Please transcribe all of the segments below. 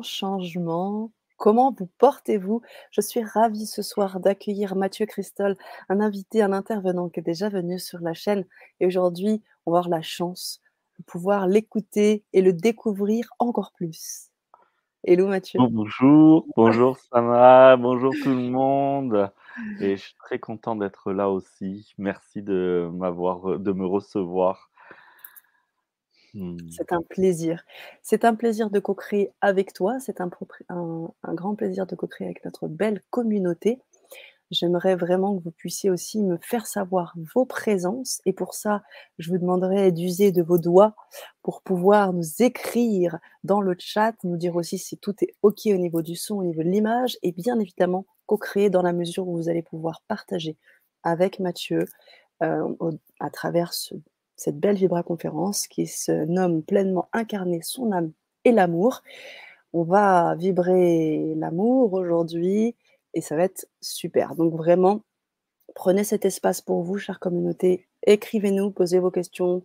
grand changement? Comment vous portez-vous? Je suis ravie ce soir d'accueillir Mathieu Christol, un invité, un intervenant qui est déjà venu sur la chaîne et aujourd'hui, on va avoir la chance de pouvoir l'écouter et le découvrir encore plus. Hello Mathieu. Bonjour, bonjour Sana, bonjour tout le monde et je suis très content d'être là aussi. Merci de m'avoir de me recevoir. Mmh. C'est un plaisir. C'est un plaisir de co-créer avec toi. C'est un grand plaisir de co-créer avec notre belle communauté. J'aimerais vraiment que vous puissiez aussi me faire savoir vos présences. Et pour ça, je vous demanderai d'user de vos doigts pour pouvoir nous écrire dans le chat, nous dire aussi si tout est OK au niveau du son, au niveau de l'image, et bien évidemment co-créer dans la mesure où vous allez pouvoir partager avec Mathieu euh, à travers ce cette belle Vibra conférence qui se nomme pleinement Incarner son âme et l'amour. On va vibrer l'amour aujourd'hui et ça va être super. Donc vraiment, prenez cet espace pour vous, chère communauté. Écrivez-nous, posez vos questions,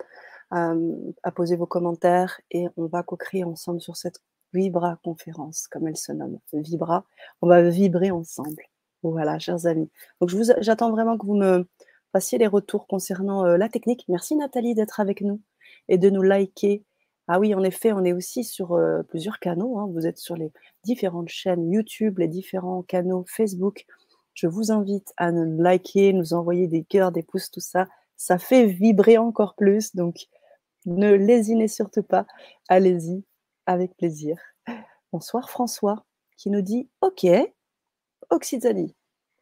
euh, vos commentaires et on va co-créer ensemble sur cette Vibra conférence, comme elle se nomme. Vibra, on va vibrer ensemble. Voilà, chers amis. Donc j'attends vraiment que vous me passiez les retours concernant euh, la technique. Merci Nathalie d'être avec nous et de nous liker. Ah oui, en effet, on est aussi sur euh, plusieurs canaux. Hein. Vous êtes sur les différentes chaînes YouTube, les différents canaux Facebook. Je vous invite à nous liker, nous envoyer des cœurs, des pouces, tout ça. Ça fait vibrer encore plus. Donc, ne lésinez surtout pas. Allez-y, avec plaisir. Bonsoir François, qui nous dit OK, Occitanie.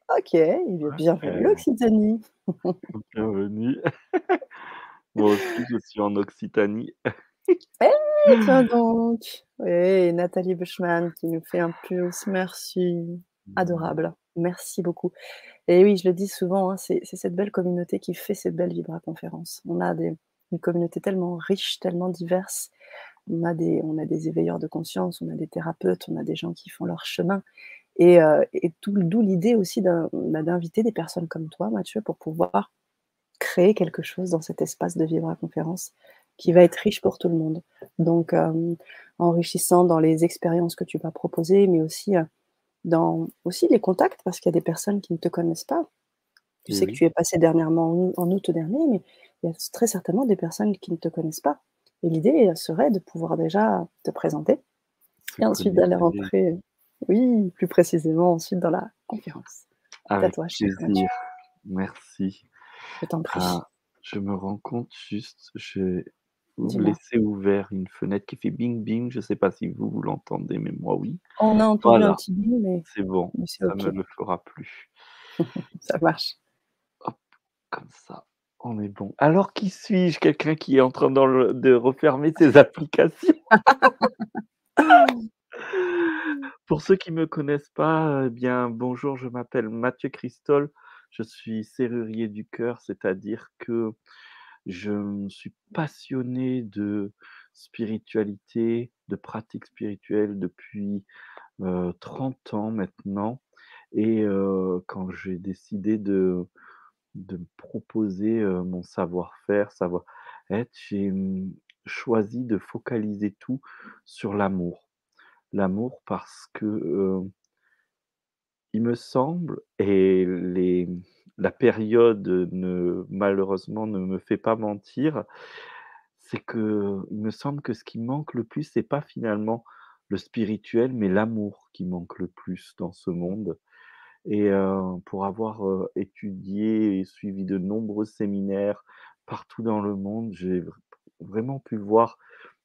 Ok, il est bienvenu l'Occitanie. Bienvenue. Moi aussi, je suis en Occitanie. Eh, tiens donc. Oui, Nathalie Bushman qui nous fait un plus. Merci. Adorable. Merci beaucoup. Et oui, je le dis souvent, hein, c'est cette belle communauté qui fait ces belles Vibra conférences. On a des, une communauté tellement riche, tellement diverse. On a, des, on a des éveilleurs de conscience, on a des thérapeutes, on a des gens qui font leur chemin. Et, euh, d'où l'idée aussi bah, d'inviter des personnes comme toi, Mathieu, pour pouvoir créer quelque chose dans cet espace de vivre à conférence qui va être riche pour tout le monde. Donc, euh, enrichissant dans les expériences que tu vas proposer, mais aussi euh, dans aussi les contacts, parce qu'il y a des personnes qui ne te connaissent pas. Tu sais que tu es passé dernièrement en, août dernier, mais il y a très certainement des personnes qui ne te connaissent pas. Et l'idée serait de pouvoir déjà te présenter et ensuite d'aller rentrer oui, plus précisément ensuite dans la conférence. Avec toi, plaisir. Merci. Je t'en prie. Ah, je me rends compte juste, vous laisser ouvert une fenêtre qui fait bing bing. Je ne sais pas si vous, vous l'entendez, mais moi oui. On a entendu un petit bing, mais c'est bon. ça ne le fera plus. ça marche. Hop, comme ça. On est bon. Alors, qui suis-je? Quelqu'un qui est en train de refermer ses applications? Pour ceux qui ne me connaissent pas, eh bien, bonjour, je m'appelle Mathieu Christol. Je suis serrurier du cœur, c'est-à-dire que je suis passionné de spiritualité, de pratique spirituelle depuis 30 ans maintenant. Et quand j'ai décidé de, me proposer mon savoir-faire, savoir-être, j'ai mmh, choisi de focaliser tout sur l'amour l'amour parce que, il me semble et les la période ne malheureusement ne me fait pas mentir, c'est que il me semble que ce qui manque le plus, c'est pas finalement le spirituel, mais l'amour qui manque le plus dans ce monde et pour avoir, étudié et suivi de nombreux séminaires partout dans le monde, j'ai vraiment pu voir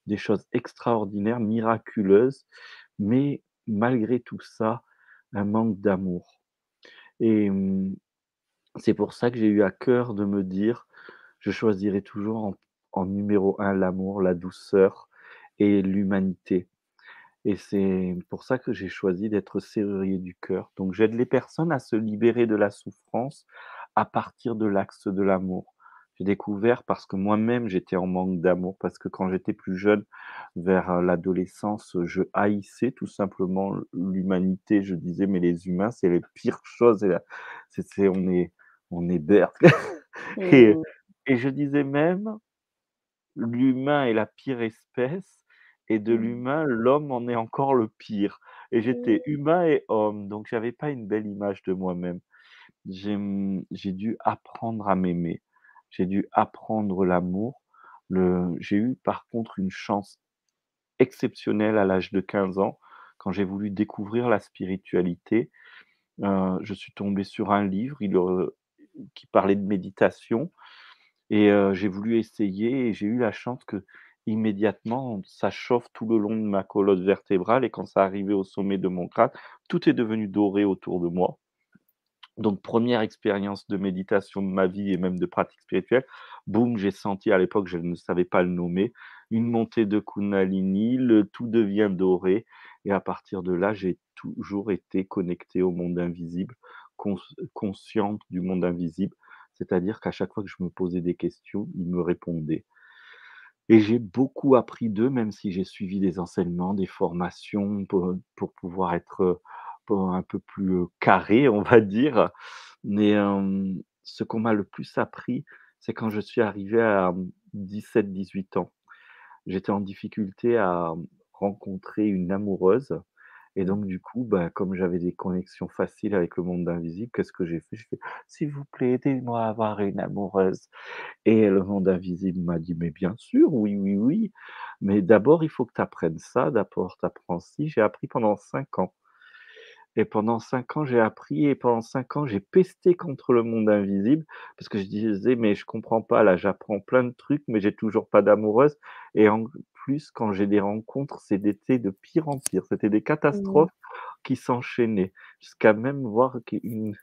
des choses extraordinaires, miraculeuses, mais malgré tout ça, un manque d'amour. Et mmh, c'est pour ça que j'ai eu à cœur de me dire, je choisirai toujours en, numéro un l'amour, la douceur et l'humanité. Et c'est pour ça que j'ai choisi d'être serrurier du cœur. Donc j'aide les personnes à se libérer de la souffrance à partir de l'axe de l'amour. J'ai découvert parce que moi-même, j'étais en manque d'amour, parce que quand j'étais plus jeune, vers l'adolescence, je haïssais tout simplement l'humanité. Je disais, mais les humains, c'est les pires choses. C'est, on est, on est bête. et, mmh. et je disais même, l'humain est la pire espèce et de Mmh. l'humain, l'homme en est encore le pire et j'étais Mmh. humain et homme, donc j'avais pas une belle image de moi-même. J'ai, mmh, j'ai dû apprendre à m'aimer. J'ai dû apprendre l'amour. J'ai eu par contre une chance exceptionnelle à l'âge de 15 ans, quand j'ai voulu découvrir la spiritualité. Heu, je suis tombé sur un livre, heu, qui parlait de méditation et heu, j'ai voulu essayer et j'ai eu la chance qu'immédiatement, ça chauffe tout le long de ma colonne vertébrale et quand ça arrivait au sommet de mon crâne, tout est devenu doré autour de moi. Donc première expérience de méditation de ma vie et même de pratique spirituelle, boum, j'ai senti à l'époque, je ne savais pas le nommer, une montée de Kundalini, le tout devient doré. Et à partir de là, j'ai toujours été connecté au monde invisible, cons consciente du monde invisible. C'est-à-dire qu'à chaque fois que je me posais des questions, ils me répondaient. Et j'ai beaucoup appris d'eux, même si j'ai suivi des enseignements, des formations pour, pouvoir être, un peu plus, carré, on va dire. Mais, ce qu'on m'a le plus appris, c'est quand je suis arrivé à, mmh, 17-18 ans. J'étais en difficulté à, rencontrer une amoureuse et donc du coup, bah, comme j'avais des connexions faciles avec le monde invisible, qu'est-ce que j'ai fait? J'ai fait: «S'il vous plaît, aidez-moi à avoir une amoureuse». Et le monde invisible m'a dit: «Mais bien sûr, oui, oui, oui, mais d'abord il faut que tu apprennes ça, d'abord tu apprends ci». J'ai appris pendant 5 ans et pendant 5 ans, j'ai appris et pendant 5 ans, j'ai pesté contre le monde invisible parce que je disais: «Mais je comprends pas là, j'apprends plein de trucs, mais j'ai toujours pas d'amoureuse» et en plus, quand j'ai des rencontres, c'était de pire en pire. C'était des Mmh. catastrophes qui s'enchaînaient jusqu'à même voir qu'une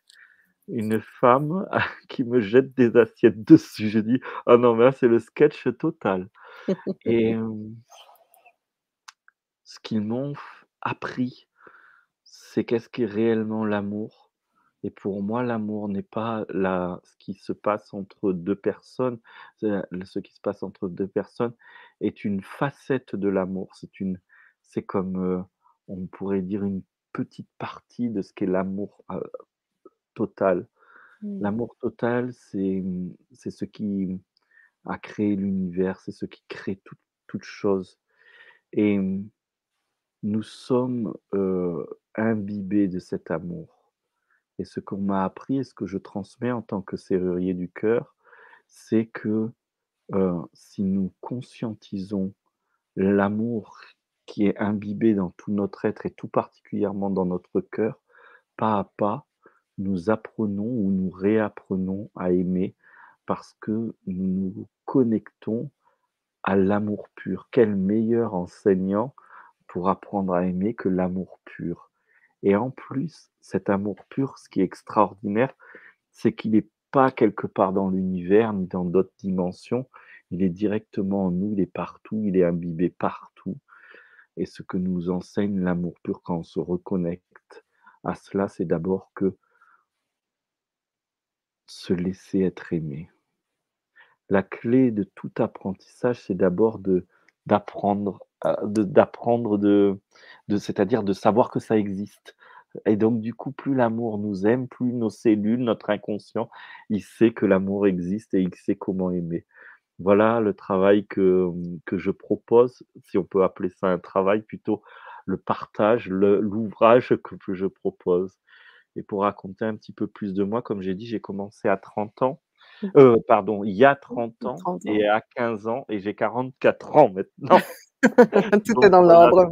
une femme qui me jette des assiettes dessus. J'ai dit: «Ah non, mais là, c'est le sketch total» et ce qu'ils m'ont appris, c'est qu'est-ce qu'est réellement l'amour? Et pour moi, l'amour n'est pas la ce qui se passe entre 2 personnes, ce qui se passe entre 2 personnes est une facette de l'amour. C'est une c'est comme, heu, on pourrait dire une petite partie de ce qu'est l'amour, heu, total. Mmh. L'amour total, c'est, c'est ce qui a créé l'univers, c'est ce qui crée toute toute chose et nous sommes, imbibés de cet amour et ce qu'on m'a appris et ce que je transmets en tant que serrurier du cœur, c'est que, si nous conscientisons l'amour qui est imbibé dans tout notre être et tout particulièrement dans notre cœur, pas à pas, nous apprenons ou nous réapprenons à aimer parce que nous nous connectons à l'amour pur. Quel meilleur enseignant pour apprendre à aimer que l'amour pur? Et en plus, cet amour pur, ce qui est extraordinaire, c'est qu'il n'est pas quelque part dans l'univers ni dans d'autres dimensions. Il est directement en nous, il est partout, il est imbibé partout. Et ce que nous enseigne l'amour pur quand on se reconnecte à cela, c'est d'abord que se laisser être aimé. La clé de tout apprentissage, c'est d'abord de d'apprendre d'apprendre de de c'est-à-dire de savoir que ça existe et donc du coup, plus l'amour nous aime, plus nos cellules, notre inconscient, il sait que l'amour existe et il sait comment aimer. Voilà le travail que, que je propose, si on peut appeler ça un travail, plutôt le partage, l'ouvrage que je propose et pour raconter un petit peu plus de moi, comme j'ai dit, j'ai commencé à 30 ans Mmh. Heu, pardon, il y a Mmh. 30 ans 30 et à 15 ans et j'ai 44 ans maintenant. Tout est dans l'ordre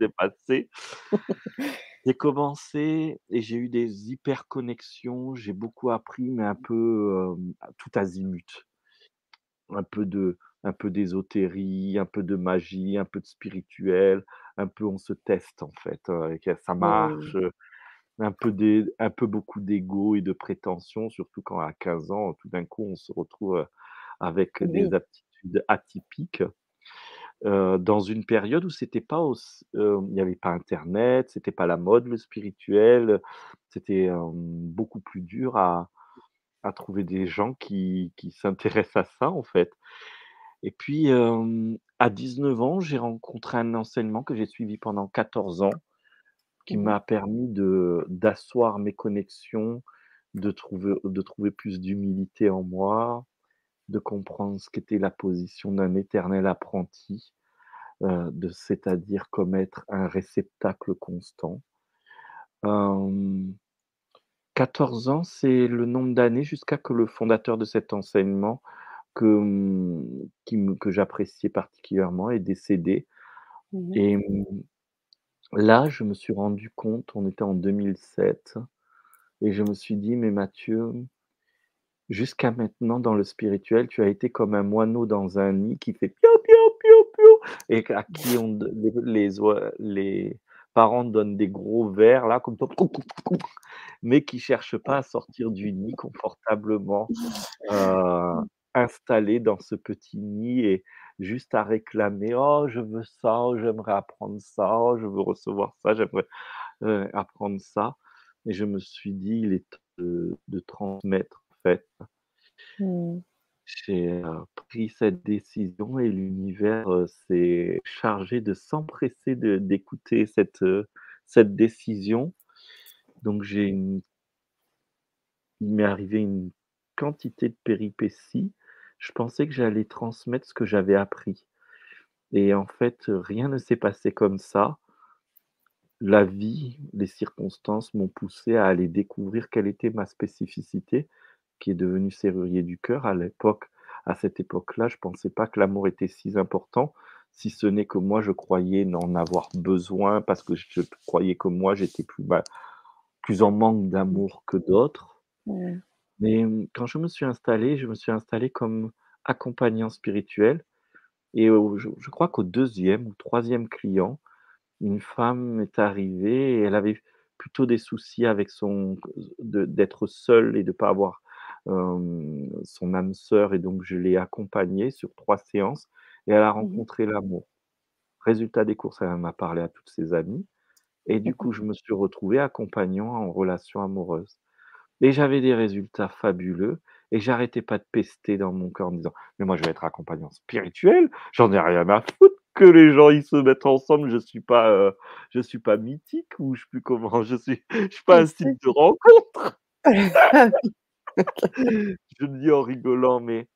c'est passé. J'ai commencé et j'ai eu des hyper connexions, j'ai beaucoup appris, mais un peu, à tout azimut. Un peu de un peu d'ésotérie, un peu de magie, un peu de spirituel, un peu on se teste en fait, que ça Mmh. marche, heu, un peu d'é un peu beaucoup d'ego et de prétention, surtout quand à 15 ans, tout d'un coup, on se retrouve, heu, avec des aptitudes atypiques, dans une période où c'était pas il y avait pas internet, c'était pas la mode, le spirituel, c'était, beaucoup plus dur à à trouver des gens qui qui s'intéressent à ça, en fait et puis, à 19 ans, j'ai rencontré un enseignement que j'ai suivi pendant 14 ans, qui Mmh mh. m'a permis de d'asseoir mes connexions, de trouver de trouver plus d'humilité en moi, de comprendre ce qu'était la position d'un éternel apprenti heu, de c'est-à-dire comme être un réceptacle constant. Hem, 14 ans, c'est le nombre d'années jusqu'à que le fondateur de cet enseignement que, mmh, qui que j'appréciais particulièrement est décédé Mmh mh. et mmh, là, je me suis rendu compte, on était en 2007 et je me suis dit: «Mais Mathieu, jusqu'à maintenant dans le spirituel, tu as été comme un moineau dans un nid qui fait piou, piou, piou, piou et à qui on les les parents donnent des gros vers là comme mais qui cherche pas à sortir du nid confortablement, heu, installé dans ce petit nid et juste à réclamer: «Oh je veux ça, oh j'aimerais apprendre ça, oh je veux recevoir ça, j'aimerais, heu, apprendre ça» et je me suis dit: «Il est temps de de transmettre fait». Mmh. J'ai, heu, pris cette décision et l'univers, heu, s'est chargé de s'empresser d'écouter cette, heu, cette décision. Donc j'ai une il m'est arrivé une quantité de péripéties. Je pensais que j'allais transmettre ce que j'avais appris et en fait, rien ne s'est passé comme ça. La vie, les circonstances m'ont poussé à aller découvrir quelle était ma spécificité, qui est devenue serrurier du cœur. À l'époque à cette époque-là, je pensais pas que l'amour était si important, si ce n'est que moi, je croyais n'en avoir besoin parce que je croyais que moi, j'étais plus, bah, plus en manque d'amour que d'autres. Ouais. Mais, mmh, quand je me suis installé, je me suis installé comme accompagnant spirituel et au je je crois qu'au deuxième ou troisième client, une femme est arrivée et elle avait plutôt des soucis avec son d'être seule et de pas avoir, son âme sœur et donc je l'ai accompagnée sur 3 séances et elle a Mmh mh. rencontré l'amour. Résultat des courses, elle en a parlé à toutes ses amies et du coup, je me suis retrouvé accompagnant en relation amoureuse et j'avais des résultats fabuleux et j'arrêtais pas de pester dans mon cœur en disant: «Mais moi, je vais être accompagnant spirituel, j'en ai rien à foutre que les gens, ils se mettent ensemble, je suis pas, je suis pas mythique ou je sais plus comment, je suis je suis pas un site de rencontre». Je le dis en rigolant, mais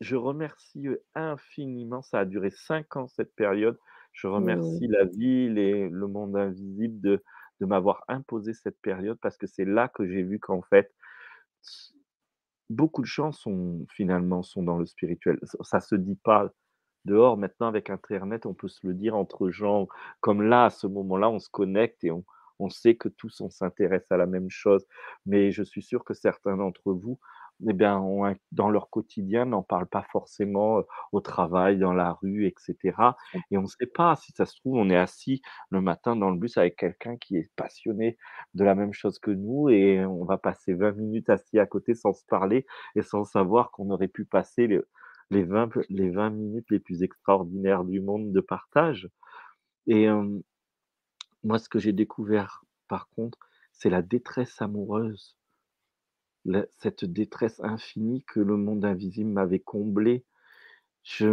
je remercie, infiniment, ça a duré 5 ans cette période. Je Mmh. remercie la vie, les le monde invisible de de m'avoir imposé cette période parce que c'est là que j'ai vu qu'en fait, beaucoup de gens sont finalement sont dans le spirituel. Ça ça se dit pas dehors maintenant avec internet, on peut se le dire entre gens comme là, à ce moment-là, on se connecte et on on sait que tous on s'intéresse à la même chose. Mais je suis sûr que certains d'entre vous, eh bien, dans leur quotidien, n'en parlent pas forcément, heu, au travail, dans la rue et cetera C'est ça. et on ne sait pas, si ça se trouve, on est assis le matin dans le bus avec quelqu'un qui est passionné de la même chose que nous et on va passer 20 minutes assis à côté sans se parler et sans savoir qu'on aurait pu passer le les 20 p les 20 minutes les plus extraordinaires du monde de partage et moi, ce que j'ai découvert, par contre, c'est la détresse amoureuse, cette détresse infinie que le monde invisible m'avait comblée. Je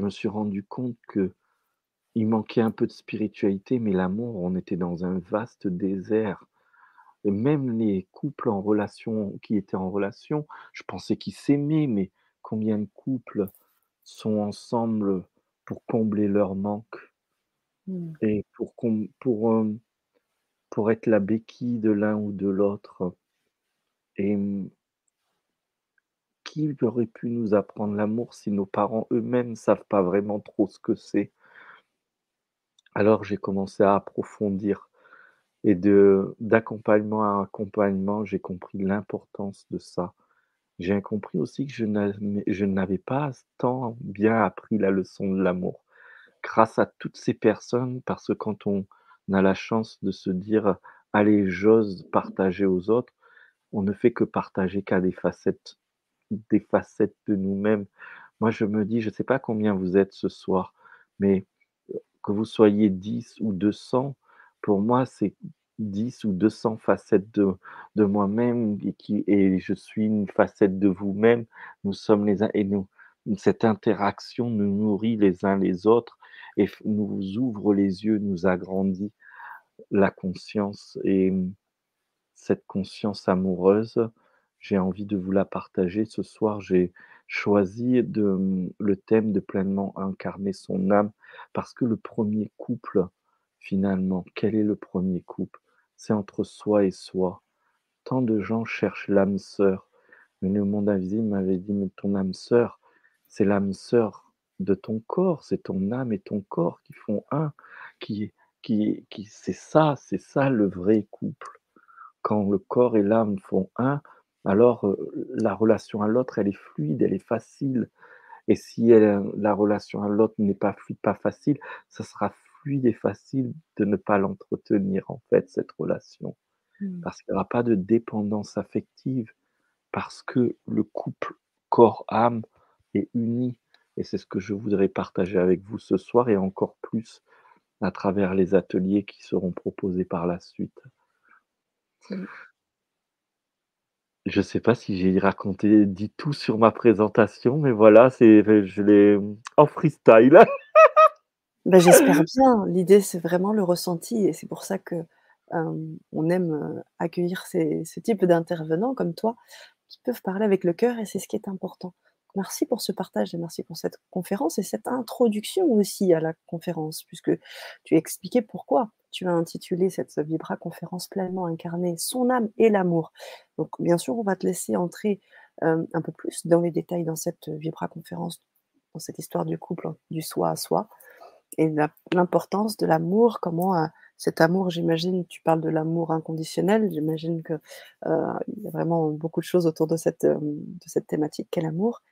me suis rendu compte qu'il manquait un peu de spiritualité, mais l'amour, on était dans un vaste désert. Et même les couples en relation qui étaient en relation, je pensais qu'ils s'aimaient, mais combien de couples sont ensemble pour combler leur manque? Mmh. et pour com pour, être la béquille de l'un ou de l'autre et mmh, qui aurait pu nous apprendre l'amour si nos parents eux-mêmes savent pas vraiment trop ce que c'est? Alors j'ai commencé à approfondir et d'accompagnement à accompagnement, j'ai compris l'importance de ça. J'ai compris aussi que je n'avais pas tant bien appris la leçon de l'amour. Grâce à toutes ces personnes, parce que quand on a la chance de se dire: «Allez, j'ose partager aux autres», on ne fait que partager qu'à des facettes des facettes de nous-mêmes. Moi, je me dis, je ne sais pas combien vous êtes ce soir, mais que vous soyez 10 ou 200, pour moi, c'est 10 ou 200 facettes de de moi-même et et je suis une facette de vous-même. Nous sommes les uns et nous cette interaction nous nourrit les uns les autres et nous ouvre les yeux, nous agrandit la conscience et mmh, cette conscience amoureuse, j'ai envie de vous la partager ce soir. J'ai choisi mmh, le thème de pleinement incarner son âme parce que le premier couple, finalement, quel est le premier couple? C'est entre soi et soi. Tant de gens cherchent l'âme sœur, mais le monde invisible m'avait dit: «Mais ton âme sœur, c'est l'âme sœur de ton corps, c'est ton âme et ton corps qui font un, qui qui qui c'est ça, c'est ça le vrai couple». Quand le corps et l'âme font un, alors, heu, la relation à l'autre, elle est fluide, elle est facile et si elle la relation à l'autre n'est pas fluide, pas facile, ça sera fluide et facile de ne pas l'entretenir, en fait, cette relation. Mmh. Parce qu'il y aura pas de dépendance affective, parce que le couple corps-âme est uni et c'est ce que je voudrais partager avec vous ce soir et encore plus à travers les ateliers qui seront proposés par la suite. Mmh. Je sais pas si j'ai raconté dit tout sur ma présentation, mais voilà, c'est je l'ai, en freestyle. Bah, j'espère bien. L'idée, c'est vraiment le ressenti et c'est pour ça que, hem, on aime, heu, accueillir ces ce type d'intervenants comme toi, qui peuvent parler avec le cœur et c'est ce qui est important. Merci pour ce partage et merci pour cette conférence et cette introduction aussi à la conférence, puisque tu as expliqué pourquoi tu as intitulé cette Vibra conférence pleinement incarner son âme et l'amour. Donc bien sûr, on va te laisser entrer, hem, un peu plus dans les détails dans cette Vibra conférence, dans cette histoire du couple, du soi à soi et l'importance de l'amour, comment, heu, cet amour, j'imagine, tu parles de l'amour inconditionnel, j'imagine que, heu, il y a vraiment beaucoup de choses autour de cette, de cette thématique qu'est l'amour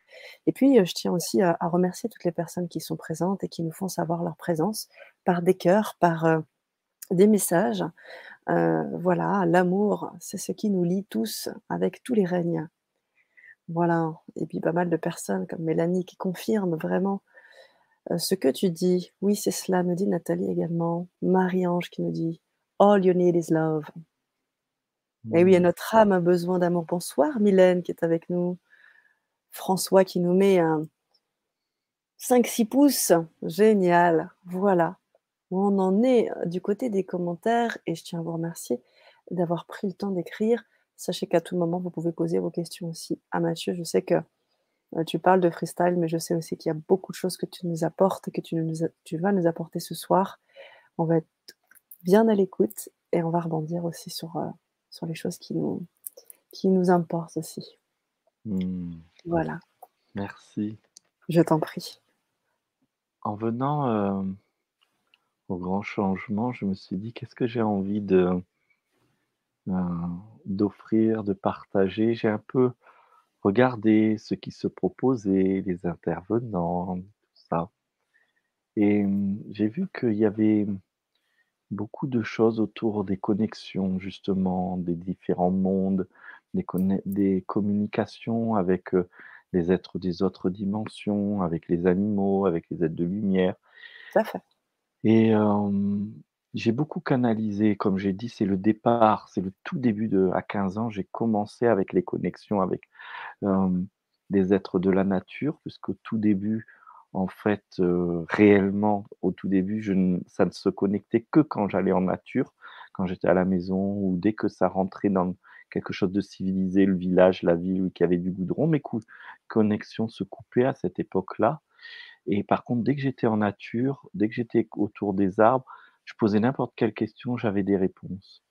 et puis, heu, je tiens aussi à à remercier toutes les personnes qui sont présentes et qui nous font savoir leur présence par des cœurs, par, heu, des messages. Heu, voilà, l'amour, c'est ce qui nous lie tous avec tous les règnes. Voilà et puis pas mal de personnes comme Mélanie qui confirment vraiment, ce que tu dis. Oui, c'est cela, nous dit Nathalie également. Marie-Ange qui nous dit: «All you need is love». Et oui et Mmh. notre âme a besoin d'amour. Bonsoir Mylène qui est avec nous. François qui nous met un 5-6 pouces, génial, voilà. On en est, heu, du côté des commentaires et je tiens à vous remercier d'avoir pris le temps d'écrire. Sachez qu'à tout moment, vous pouvez poser vos questions aussi à Mathieu. Je sais que, heu, tu parles de freestyle, mais je sais aussi qu'il y a beaucoup de choses que tu nous apportes, que tu vas nous apporter ce soir. On va être bien à l'écoute et on va rebondir aussi sur, sur les choses qui nous importent aussi. Mmh. Voilà, Merci. je t'en prie. En venant, hem, au grand changement, je me suis dit: «Qu'est-ce que j'ai envie de, heu, d'offrir, de partager?» j'ai un peu regardé ce qui se proposait, les intervenants, tout ça et mmh, j'ai vu qu'il y avait beaucoup de choses autour des connexions justement, des différents mondes, des communications avec, heu, les êtres des autres dimensions, avec les animaux, avec les êtres de lumière Tout à fait. et j'ai beaucoup canalisé, comme j'ai dit, c'est le départ, c'est le tout début de à 15 ans, j'ai commencé avec les connexions avec, des êtres de la nature puisqu'au tout début, en fait, heu, réellement, au tout début, je ne ça ne se connectait que quand j'allais en nature, quand j'étais à la maison ou dès que ça rentrait dans quelque chose de civilisé, le village, la ville y avait du goudron, mes connexions se coupaient à cette époque-là et par contre, dès que j'étais en nature, dès que j'étais autour des arbres, je posais n'importe quelle question, j'avais des réponses.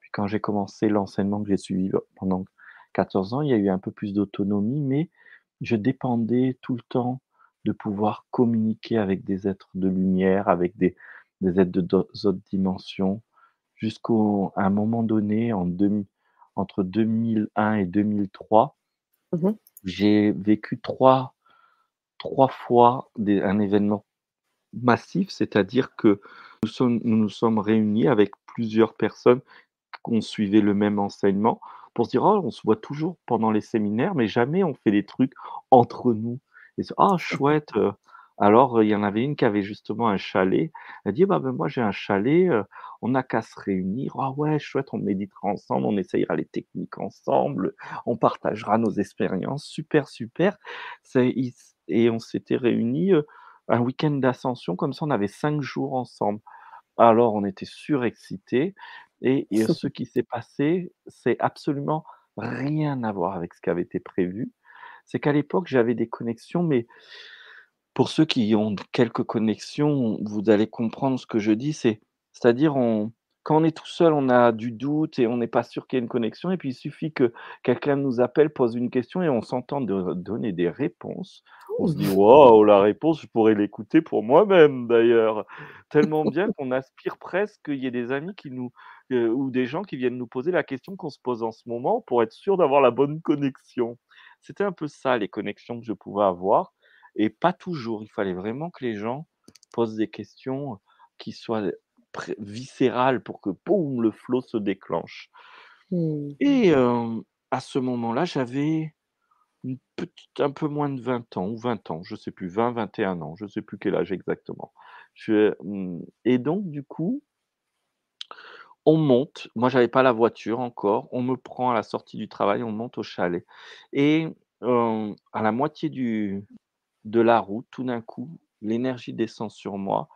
Puis quand j'ai commencé l'enseignement que j'ai suivi pendant 14 ans, il y a eu un peu plus d'autonomie, mais je dépendais tout le temps de pouvoir communiquer avec des êtres de lumière, avec des des êtres de d'autres autres dimensions, jusqu'au à un moment donné, en deux mi entre 2001 et 2003, Mmh mh. j'ai vécu trois 3 fois des un événement massif, c'est-à-dire que nous sommes nous nous sommes réunis avec plusieurs personnes qu'on suivait le même enseignement pour se dire: «Oh, on se voit toujours pendant les séminaires, mais jamais on fait des trucs entre nous» et «Ah chouette, heu». Alors, il y en avait une qui avait justement un chalet. Elle dit: «Bah, ben, moi j'ai un chalet, heu, on n'a qu'à se réunir. Ah ouais, chouette, on méditera ensemble, on essayera les techniques ensemble, on partagera nos expériences. Super, super». Et on s'était réunis, heu, un week-end d'ascension comme ça, on avait 5 jours ensemble. Alors on était surexcités et et ce qui s'est passé, c'est absolument rien à voir avec ce qui avait été prévu. c'est qu'à l'époque, j'avais des connexions, mais pour ceux qui ont quelques connexions, vous allez comprendre ce que je dis. C'est c'est-à-dire on quand on est tout seul, on a du doute et on n'est pas sûr qu'il y ait une connexion et puis il suffit que quelqu'un nous appelle, pose une question et on s'entend de donner des réponses. On se dit: «Waouh, la réponse, je pourrais l'écouter pour moi-même d'ailleurs». Tellement bien qu'on aspire presque qu'il y ait des amis qui nous heu, ou des gens qui viennent nous poser la question qu'on se pose en ce moment pour être sûr d'avoir la bonne connexion. C'était un peu ça les connexions que je pouvais avoir et pas toujours. Il fallait vraiment que les gens posent des questions qui soient viscérales pour que boum, le flow se déclenche Mmh. et hem, à ce moment-là, j'avais une petite un peu moins de 20 ans ou 20 ans, je sais plus, 20-21 ans, je sais plus quel âge exactement. Je, mmh et donc du coup on monte, moi j'avais pas la voiture encore, on me prend à la sortie du travail, on monte au chalet et à la moitié du de la route, tout d'un coup, l'énergie descend sur moi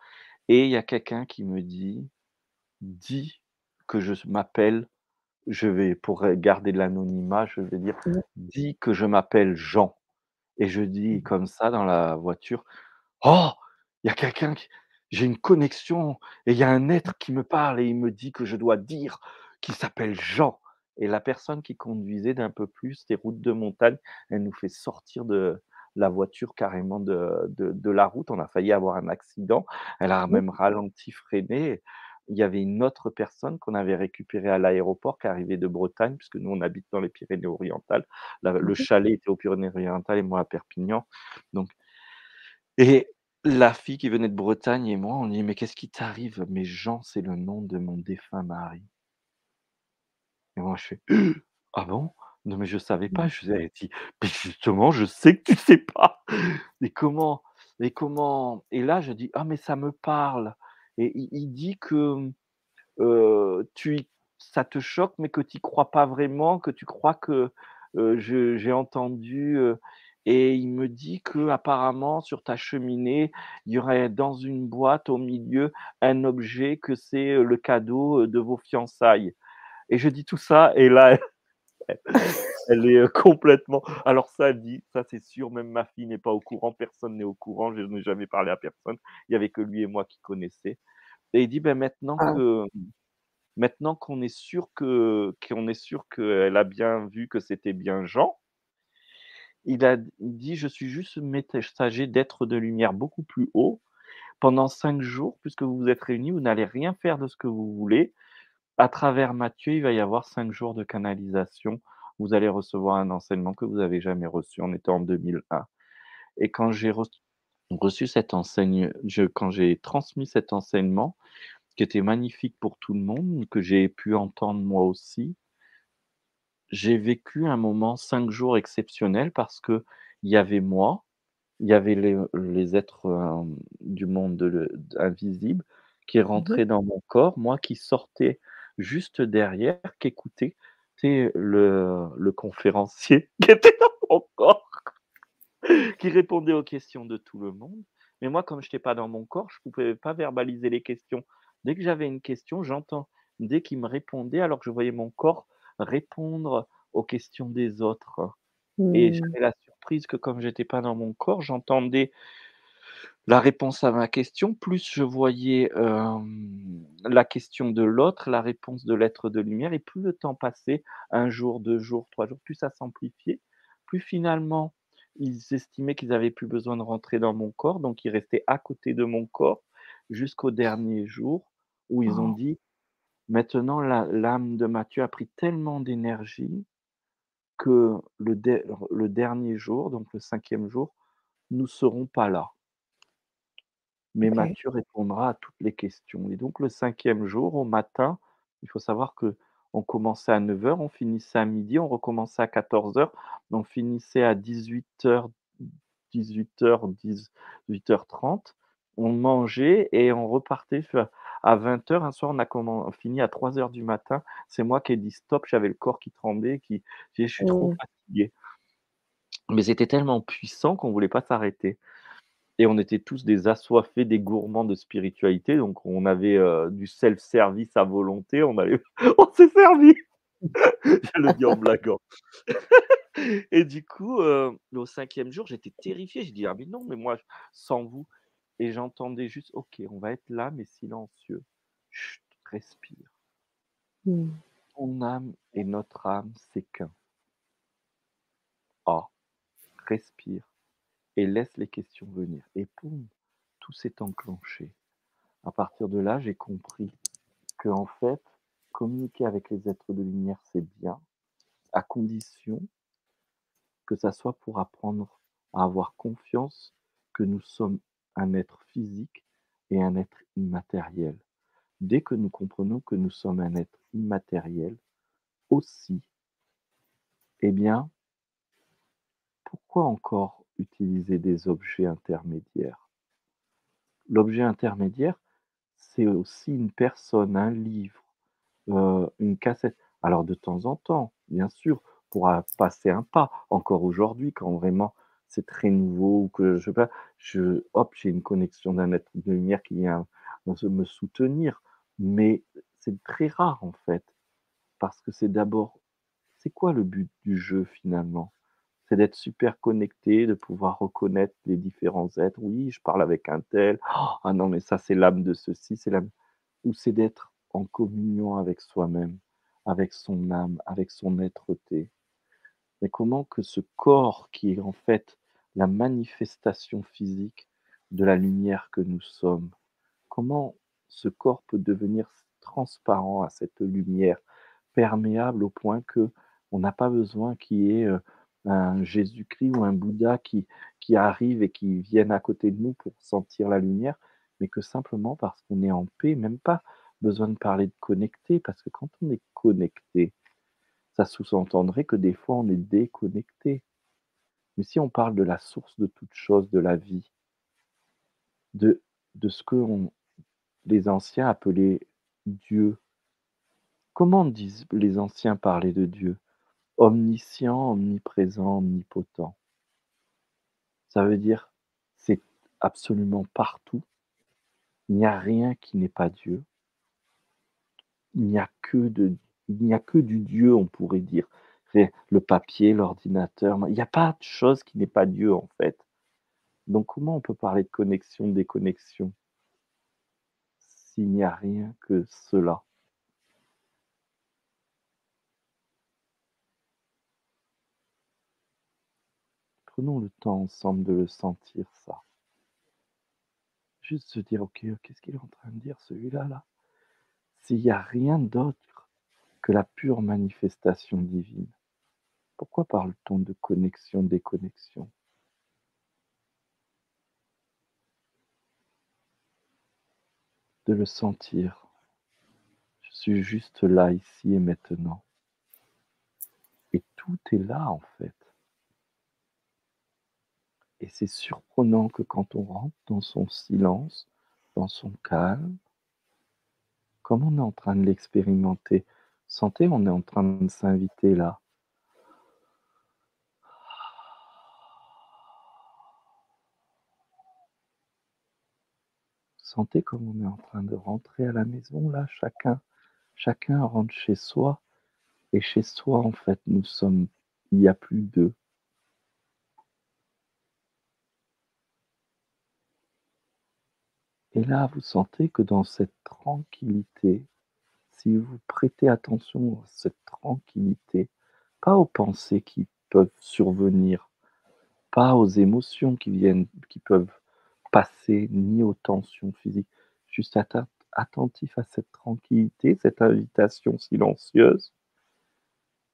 et il y a quelqu'un qui me dit: «Dis que je m'appelle» je vais pour, garder l'anonymat, je vais dire. «Dis que je m'appelle Jean» et je dis Mmh. comme ça dans la voiture: «Oh! Il y a quelqu'un qui j'ai une connexion et il y a un être qui me parle et il me dit que je dois dire qu'il s'appelle Jean» et la personne qui conduisait d'un peu plus des routes de montagne, elle nous fait sortir de la voiture carrément de de de la route. On a failli avoir un accident. Elle a Mmh. même ralenti, freiné. Il y avait une autre personne qu'on avait récupérée à l'aéroport qui arrivait de Bretagne, puisque nous on habite dans les Pyrénées-Orientales. Mmh le mh. chalet était aux Pyrénées-Orientales et moi à Perpignan, donc et la fille qui venait de Bretagne et moi, on dit: «Mais qu'est-ce qui t'arrive?» «Mais Jean, c'est le nom de mon défunt mari». Et moi je fais: «Ah bon? Non mais je savais pas». Mmh. Je lui ai dit: «Mais justement, je sais que tu sais pas et comment et comment?» et là je dis: «Ah mais ça me parle» et il il dit que, heu, tu ça te choque, mais que tu crois pas vraiment, que tu crois que, j'ai entendu, et il me dit qu'apparemment sur ta cheminée, il y aurait dans une boîte au milieu un objet, que c'est, le cadeau, de vos fiançailles et je dis tout ça et là elle est, heu, complètement alors ça elle dit: «Ça c'est sûr, même ma fille n'est pas au courant, personne n'est au courant, je n'ai jamais parlé à personne». Il y avait que lui et moi qui connaissaient et il dit: «Beh, maintenant Ah. que maintenant qu'on est sûr que qu'on est sûr qu'elle a bien vu que c'était bien Jean» il a dit: «Je suis juste messager d'êtres de lumière beaucoup plus haut. Pendant 5 jours, puisque vous vous êtes réunis, vous n'allez rien faire de ce que vous voulez. À travers Mathieu, il va y avoir 5 jours de canalisation. Vous allez recevoir un enseignement que vous avez jamais reçu». On était en 2001 et quand j'ai reç reçu cet enseigne je quand j'ai transmis cet enseignement, qui était magnifique pour tout le monde, que j'ai pu entendre moi aussi j'ai vécu un moment 5 jours exceptionnel parce qu'il y avait moi, il y avait les les êtres, hem, du monde de le invisible qui Mmh mh. rentraient dans mon corps, moi qui sortais juste derrière, sais, le le conférencier qui était dans mon corps, qui répondait aux questions de tout le monde. Mais moi, comme j'étais pas dans mon corps, je pouvais pas verbaliser les questions. Dès que j'avais une question, j'entends dès qu'il me répondait, alors que je voyais mon corps répondre aux questions des autres et Mmh. j'avais la surprise que comme j'étais pas dans mon corps, j'entendais la réponse à ma question, plus je voyais, la question de l'autre, la réponse de l'être de lumière et plus le temps passait, 1 jour, 2 jours, 3 jours, plus ça s'amplifiait, plus finalement ils estimaient qu'ils avaient plus besoin de rentrer dans mon corps, donc ils restaient à côté de mon corps jusqu'au dernier jour où ils ont Oh. dit: «Maintenant l'âme de Mathieu a pris tellement d'énergie que le le dernier jour, donc le 5e jour, nous serons pas là». Mais. Mathieu répondra à toutes les questions et donc le 5e jour au matin, il faut savoir qu'on commençait à 9:00, on finissait à 12:00, on recommençait à 14:00, on finissait à 18:00, 18:00-18:30. On mangeait et on repartait à 20:00. Un soir, on a fini à 3:00 du matin. C'est moi qui ai dit: «Stop», j'avais le corps qui tremblait, qui «Je suis trop Mmh. fatigué». Mais c'était tellement puissant qu'on voulait pas s'arrêter et on était tous des assoiffés, des gourmands de spiritualité, donc on avait, heu, du self-service à volonté, on allait on s'est servi! Je le dis en blaguant. Et du coup, heu, au 5e jour, j'étais terrifié. J'ai dit: «Ah mais non, mais moi, sans vous» et j'entendais juste: «OK, on va être là, mais silencieux. Chut, respire. Mmh. Ton âme et notre âme, c'est qu'un. Ah, respire et laisse les questions venir» et boum, tout s'est enclenché. À partir de là, j'ai compris qu'en fait, communiquer avec les êtres de lumière, c'est bien, à condition que ça soit pour apprendre à avoir confiance que nous sommes un être physique et un être immatériel. Dès que nous comprenons que nous sommes un être immatériel aussi, eh bien, pourquoi encore utiliser des objets intermédiaires L'objet intermédiaire, c'est aussi une personne, un livre, euh, une cassette. Alors de temps en temps, bien sûr, pour passer un pas. Encore aujourd'hui, quand vraiment c'est très nouveau ou que je sais pas, je, hop, j'ai une connexion d'un être de lumière qui vient me soutenir. Mais c'est très rare en fait, parce que c'est d'abord, c'est quoi le but du jeu finalement? C'est d'être super connecté, de pouvoir reconnaître les différents êtres. Oui, je parle avec un tel. ah non, mais ça c'est l'âme de ceci, c'est l'âme. Ou c'est d'être en communion avec soi-même, avec son âme, avec son être-té. Mais comment que ce corps qui est en fait la manifestation physique de la lumière que nous sommes, comment ce corps peut devenir transparent à cette lumière, perméable au point que on n'a pas besoin qu'il y ait euh, un Jésus-Christ ou un Bouddha qui, qui arrive et qui vienne à côté de nous pour sentir la lumière, mais que simplement parce qu'on est en paix, même pas besoin de parler de connecté, parce que quand on est connecté, ça sous-entendrait que des fois on est déconnecté. Mais si on parle de la source de toute chose, de la vie, de, de ce que les anciens appelaient Dieu, comment disent les anciens parler de Dieu? Omniscient, omniprésent, omnipotent. Ça veut dire c'est absolument partout. Il n'y a rien qui n'est pas Dieu. Il n'y a que du Dieu, on pourrait dire. Le papier, l'ordinateur, il n'y a pas de chose qui n'est pas Dieu en fait. Donc comment on peut parler de connexion, déconnexion s'il n'y a rien que cela? Prenons le temps ensemble de le sentir ça. Juste se dire, ok, qu'est-ce qu'il est en train de dire celui-là là S'il n'y a rien d'autre que la pure manifestation divine. Pourquoi parle-t-on de connexion, déconnexion? De le sentir. Je suis juste là, ici et maintenant. Et tout est là en fait. Et c'est surprenant que quand on rentre dans son silence, dans son calme, comme on est en train de l'expérimenter, Sentez, on est en train de s'inviter là. Sentez comme on est en train de rentrer à la maison là, chacun, chacun rentre chez soi. Et chez soi, en fait, nous sommes, il n'y a plus d'eux. Et là, vous sentez que dans cette tranquillité, si vous prêtez attention à cette tranquillité, pas aux pensées qui peuvent survenir, pas aux émotions qui viennent, qui peuvent passer, ni aux tensions physiques, juste attentif à cette tranquillité, cette invitation silencieuse,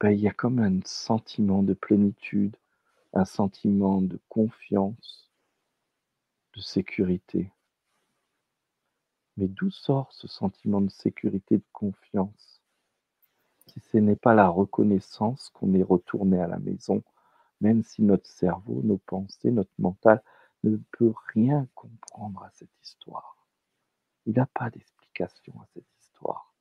ben, il y a comme un sentiment de plénitude, un sentiment de confiance, de sécurité. Mais d'où sort ce sentiment de sécurité, de confiance? Si ce n'est pas la reconnaissance qu'on est retourné à la maison, même si notre cerveau, nos pensées, notre mental ne peut rien comprendre à cette histoire. Il n'a pas d'explication à cette histoire.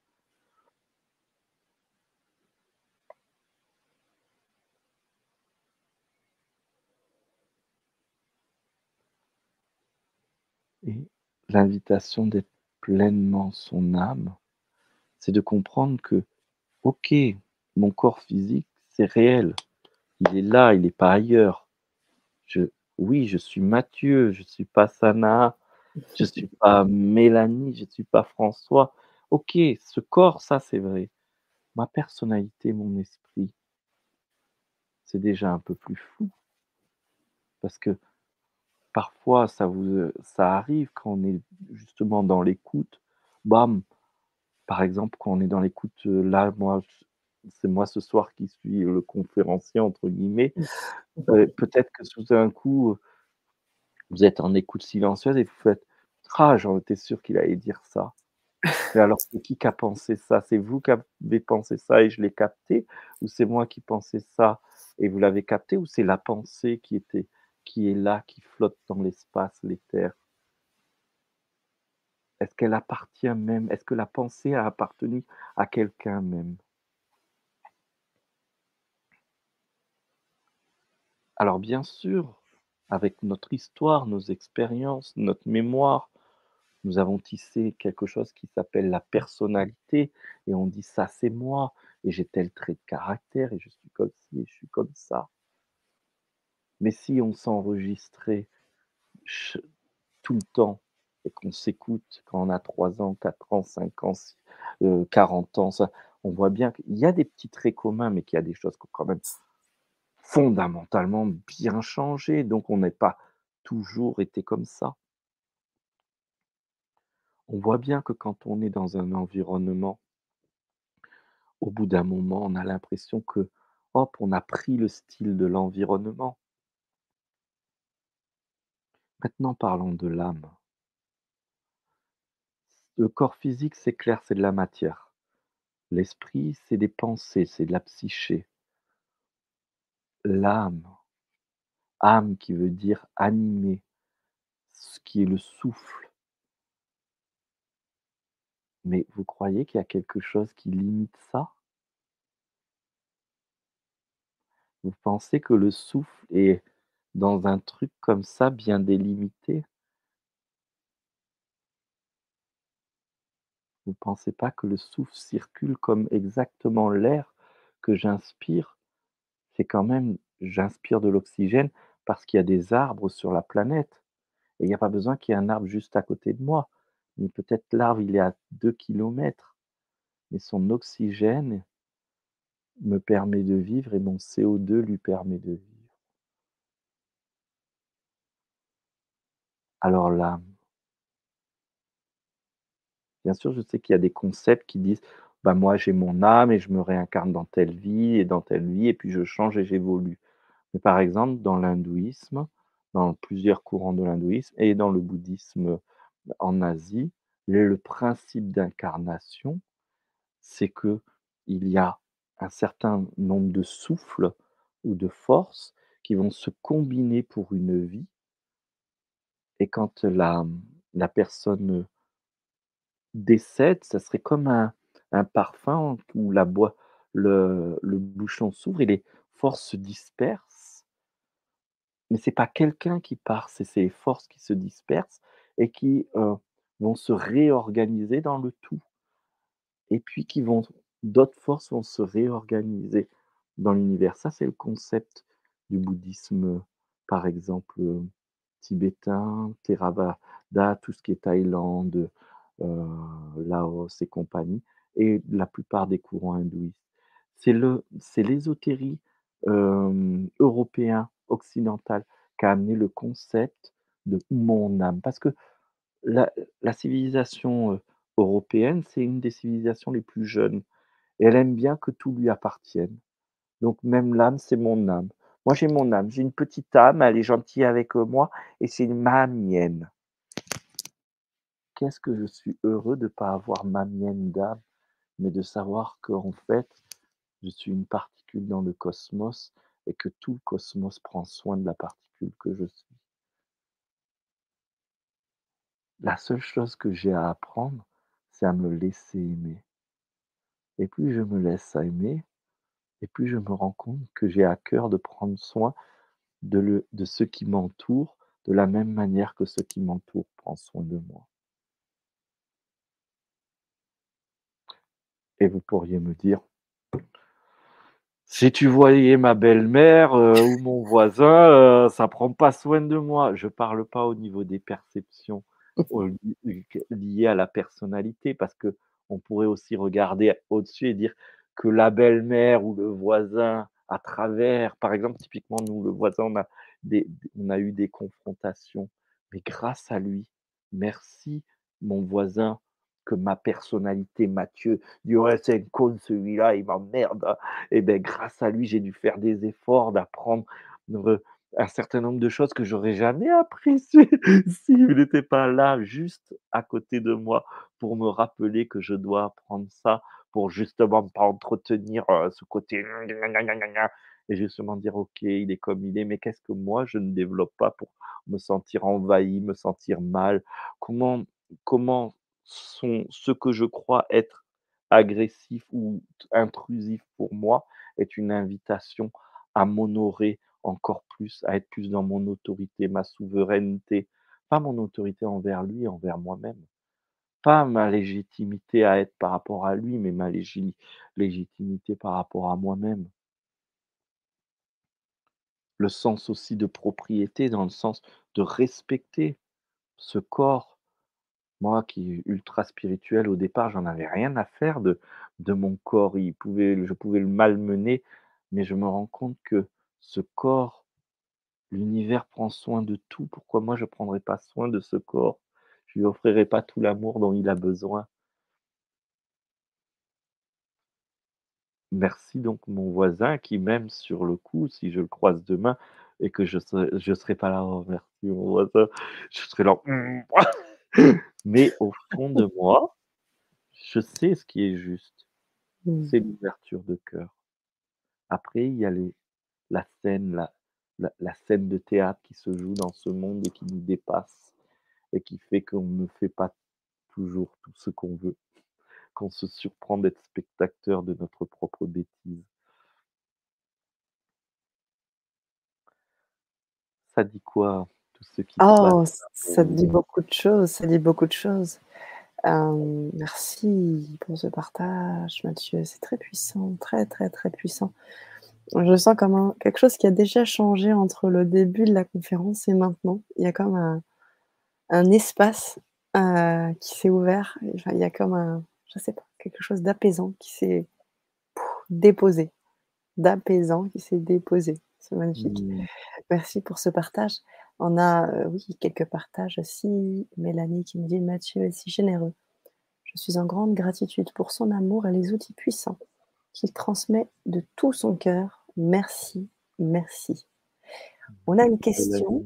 Et l'invitation d'être pleinement son âme, c'est de comprendre que, ok, mon corps physique, c'est réel. Il est là, il n'est pas ailleurs. Je oui, je suis Mathieu, je suis pas Sana, je suis pas Mélanie, je suis pas François. OK, ce corps, ça, c'est vrai. Ma personnalité, mon esprit, c'est déjà un peu plus flou. Parce que parfois, ça vous, ça arrive quand on est justement dans l'écoute, bam, par exemple, quand on est dans l'écoute, heu, là, moi, c'est moi ce soir qui suis le «conférencier» entre guillemets, heu, peut-être que tout d'un coup, vous êtes en écoute silencieuse et vous faites: «Ah, j'en étais sûr qu'il allait dire ça». Mais alors c'est qui qui a pensé ça? C'est vous qui avez pensé ça et je l'ai capté? Ou c'est moi qui pensais ça et vous l'avez capté? Ou c'est la pensée qui était qui est là, qui flotte dans l'espace, l'éther? Est-ce qu'elle appartient même? Est-ce que la pensée a appartenu à quelqu'un même? Alors bien sûr, avec notre histoire, nos expériences, notre mémoire, nous avons tissé quelque chose qui s'appelle la personnalité et on dit: «Ça, c'est moi et j'ai tel trait de caractère et je suis comme ci et je suis comme ça». Mais si on s'enregistrait tout le temps et qu'on s'écoute quand on a 3 ans, 4 ans, 5 ans, s heu, 40 ans, on voit bien qu'il y a des petits traits communs, mais qu'il y a des choses qui ont quand même fondamentalement bien changé, donc on n'est pas toujours été comme ça. On voit bien que quand on est dans un environnement, au bout d'un moment, on a l'impression que, hop, on a pris le style de l'environnement. Maintenant, parlons de l'âme. Le corps physique, c'est clair, c'est de la matière. L'esprit, c'est des pensées, c'est de la psyché. L'âme, âme qui veut dire animer, ce qui est le souffle. Mais vous croyez qu'il y a quelque chose qui limite ça? Vous pensez que le souffle est dans un truc comme ça, bien délimité? Vous pensez pas que le souffle circule comme exactement l'air que j'inspire? C'est quand même j'inspire de l'oxygène parce qu'il y a des arbres sur la planète et il n'y a pas besoin qu'il y ait un arbre juste à côté de moi. Mais peut-être l'arbre, il est à 2 kilomètres, mais son oxygène me permet de vivre et mon CO2 lui permet de vivre. Alors l'âme, bien sûr, je sais qu'il y a des concepts qui disent: «Bah, moi j'ai mon âme et je me réincarne dans telle vie et dans telle vie et puis je change et j'évolue». Mais par exemple, dans l'hindouisme, dans plusieurs courants de l'hindouisme et dans le bouddhisme en Asie, le le principe d'incarnation, c'est qu'il y a un certain nombre de souffles ou de forces qui vont se combiner pour une vie et quand la personne décède, ça serait comme un parfum où la boi le bouchon s'ouvre et les forces se dispersent. Mais c'est pas quelqu'un qui part, c'est ces forces qui se dispersent et qui, heu, vont se réorganiser dans le tout et puis qui vont d'autres forces vont se réorganiser dans l'univers. Ça, c'est le concept du bouddhisme, par exemple, heu, tibétain, Theravada, tout ce qui est Thaïlande, heu, Laos et compagnie et la plupart des courants hindouistes. C'est l'ésotérie, hem, européen, occidental qui a amené le concept de «mon âme». Parce que la la civilisation, heu, européenne, c'est une des civilisations les plus jeunes et elle aime bien que tout lui appartienne. Donc même l'âme, c'est mon âme. Moi, j'ai mon âme, j'ai une petite âme, elle est gentille avec, heu, moi et c'est ma mienne. Qu'est-ce que je suis heureux de ne pas avoir ma mienne d'âme, mais de savoir qu'en fait, je suis une particule dans le cosmos et que tout le cosmos prend soin de la particule que je suis. La seule chose que j'ai à apprendre, c'est à me laisser aimer. Et plus je me laisse aimer, et plus je me rends compte que j'ai à cœur de prendre soin de, le, de ceux qui m'entourent de la même manière que ceux qui m'entourent prennent soin de moi. Et vous pourriez me dire, Si tu voyais ma belle-mère, heu, ou mon voisin, heu, ça prend pas soin de moi. Je parle pas au niveau des perceptions, au li liées à la personnalité parce qu'on pourrait aussi regarder au-dessus et dire que la belle-mère ou le voisin à travers par exemple, typiquement nous, le voisin, on a eu des confrontations, mais grâce à lui, merci mon voisin, que ma personnalité, Mathieu, dit: «Ouais, c'est un con celui-là, il m'emmerde». Et beh, grâce à lui, j'ai dû faire des efforts, d'apprendre un certain nombre de choses que j'aurais jamais appris si s'il n'était pas là, juste à côté de moi, pour me rappeler que je dois apprendre ça, pour justement pas entretenir, ce côté et justement dire: «OK, il est comme il est, mais qu'est-ce que moi je ne développe pas pour me sentir envahi, me sentir mal?» comment comment sont ce que je crois être agressif ou intrusif pour moi est une invitation à m'honorer encore plus, à être plus dans mon autorité, ma souveraineté. Pas mon autorité envers lui, envers moi-même. Pas ma légitimité à être par rapport à lui, mais ma légi légitimité par rapport à moi-même. Le sens aussi de propriété, dans le sens de respecter ce corps. Moi qui est ultra spirituel, au départ, j'en avais rien à faire de mon corps. Je pouvais le malmener, mais je me rends compte que ce corps, l'univers prend soin de tout. Pourquoi moi je prendrais pas soin de ce corps? Je lui offrirais pas tout l'amour dont il a besoin? Merci donc mon voisin qui même sur le coup, si je le croise demain et que je serai je serai pas là: «Oh merci mon voisin», je serai là. Mais au fond de moi, je sais ce qui est juste. C'est l'ouverture de cœur. Après, il y a les la scène, la la la scène de théâtre qui se joue dans ce monde et qui nous dépasse et qui fait qu'on ne fait pas toujours tout ce qu'on veut, qu'on se surprend d'être spectateur de notre propre bêtise. Ça dit quoi, tout ce qui Oh, ça dit beaucoup de choses, ça dit beaucoup de choses. Merci pour ce partage Mathieu, c'est très puissant, très, très, très puissant. Je sens comme un quelque chose qui a déjà changé entre le début de la conférence et maintenant. Il y a comme un un espace, heu, qui s'est ouvert, enfin, il y a comme un je sais pas, quelque chose d'apaisant qui s'est déposé, d'apaisant qui s'est déposé. C'est magnifique. Mmh. Merci pour ce partage. On a, heu, oui, quelques partages aussi. Mélanie qui me dit: «Mathieu est si généreux. Je suis en grande gratitude pour son amour et les outils puissants qu'il transmet de tout son cœur. Merci, merci». On a une question.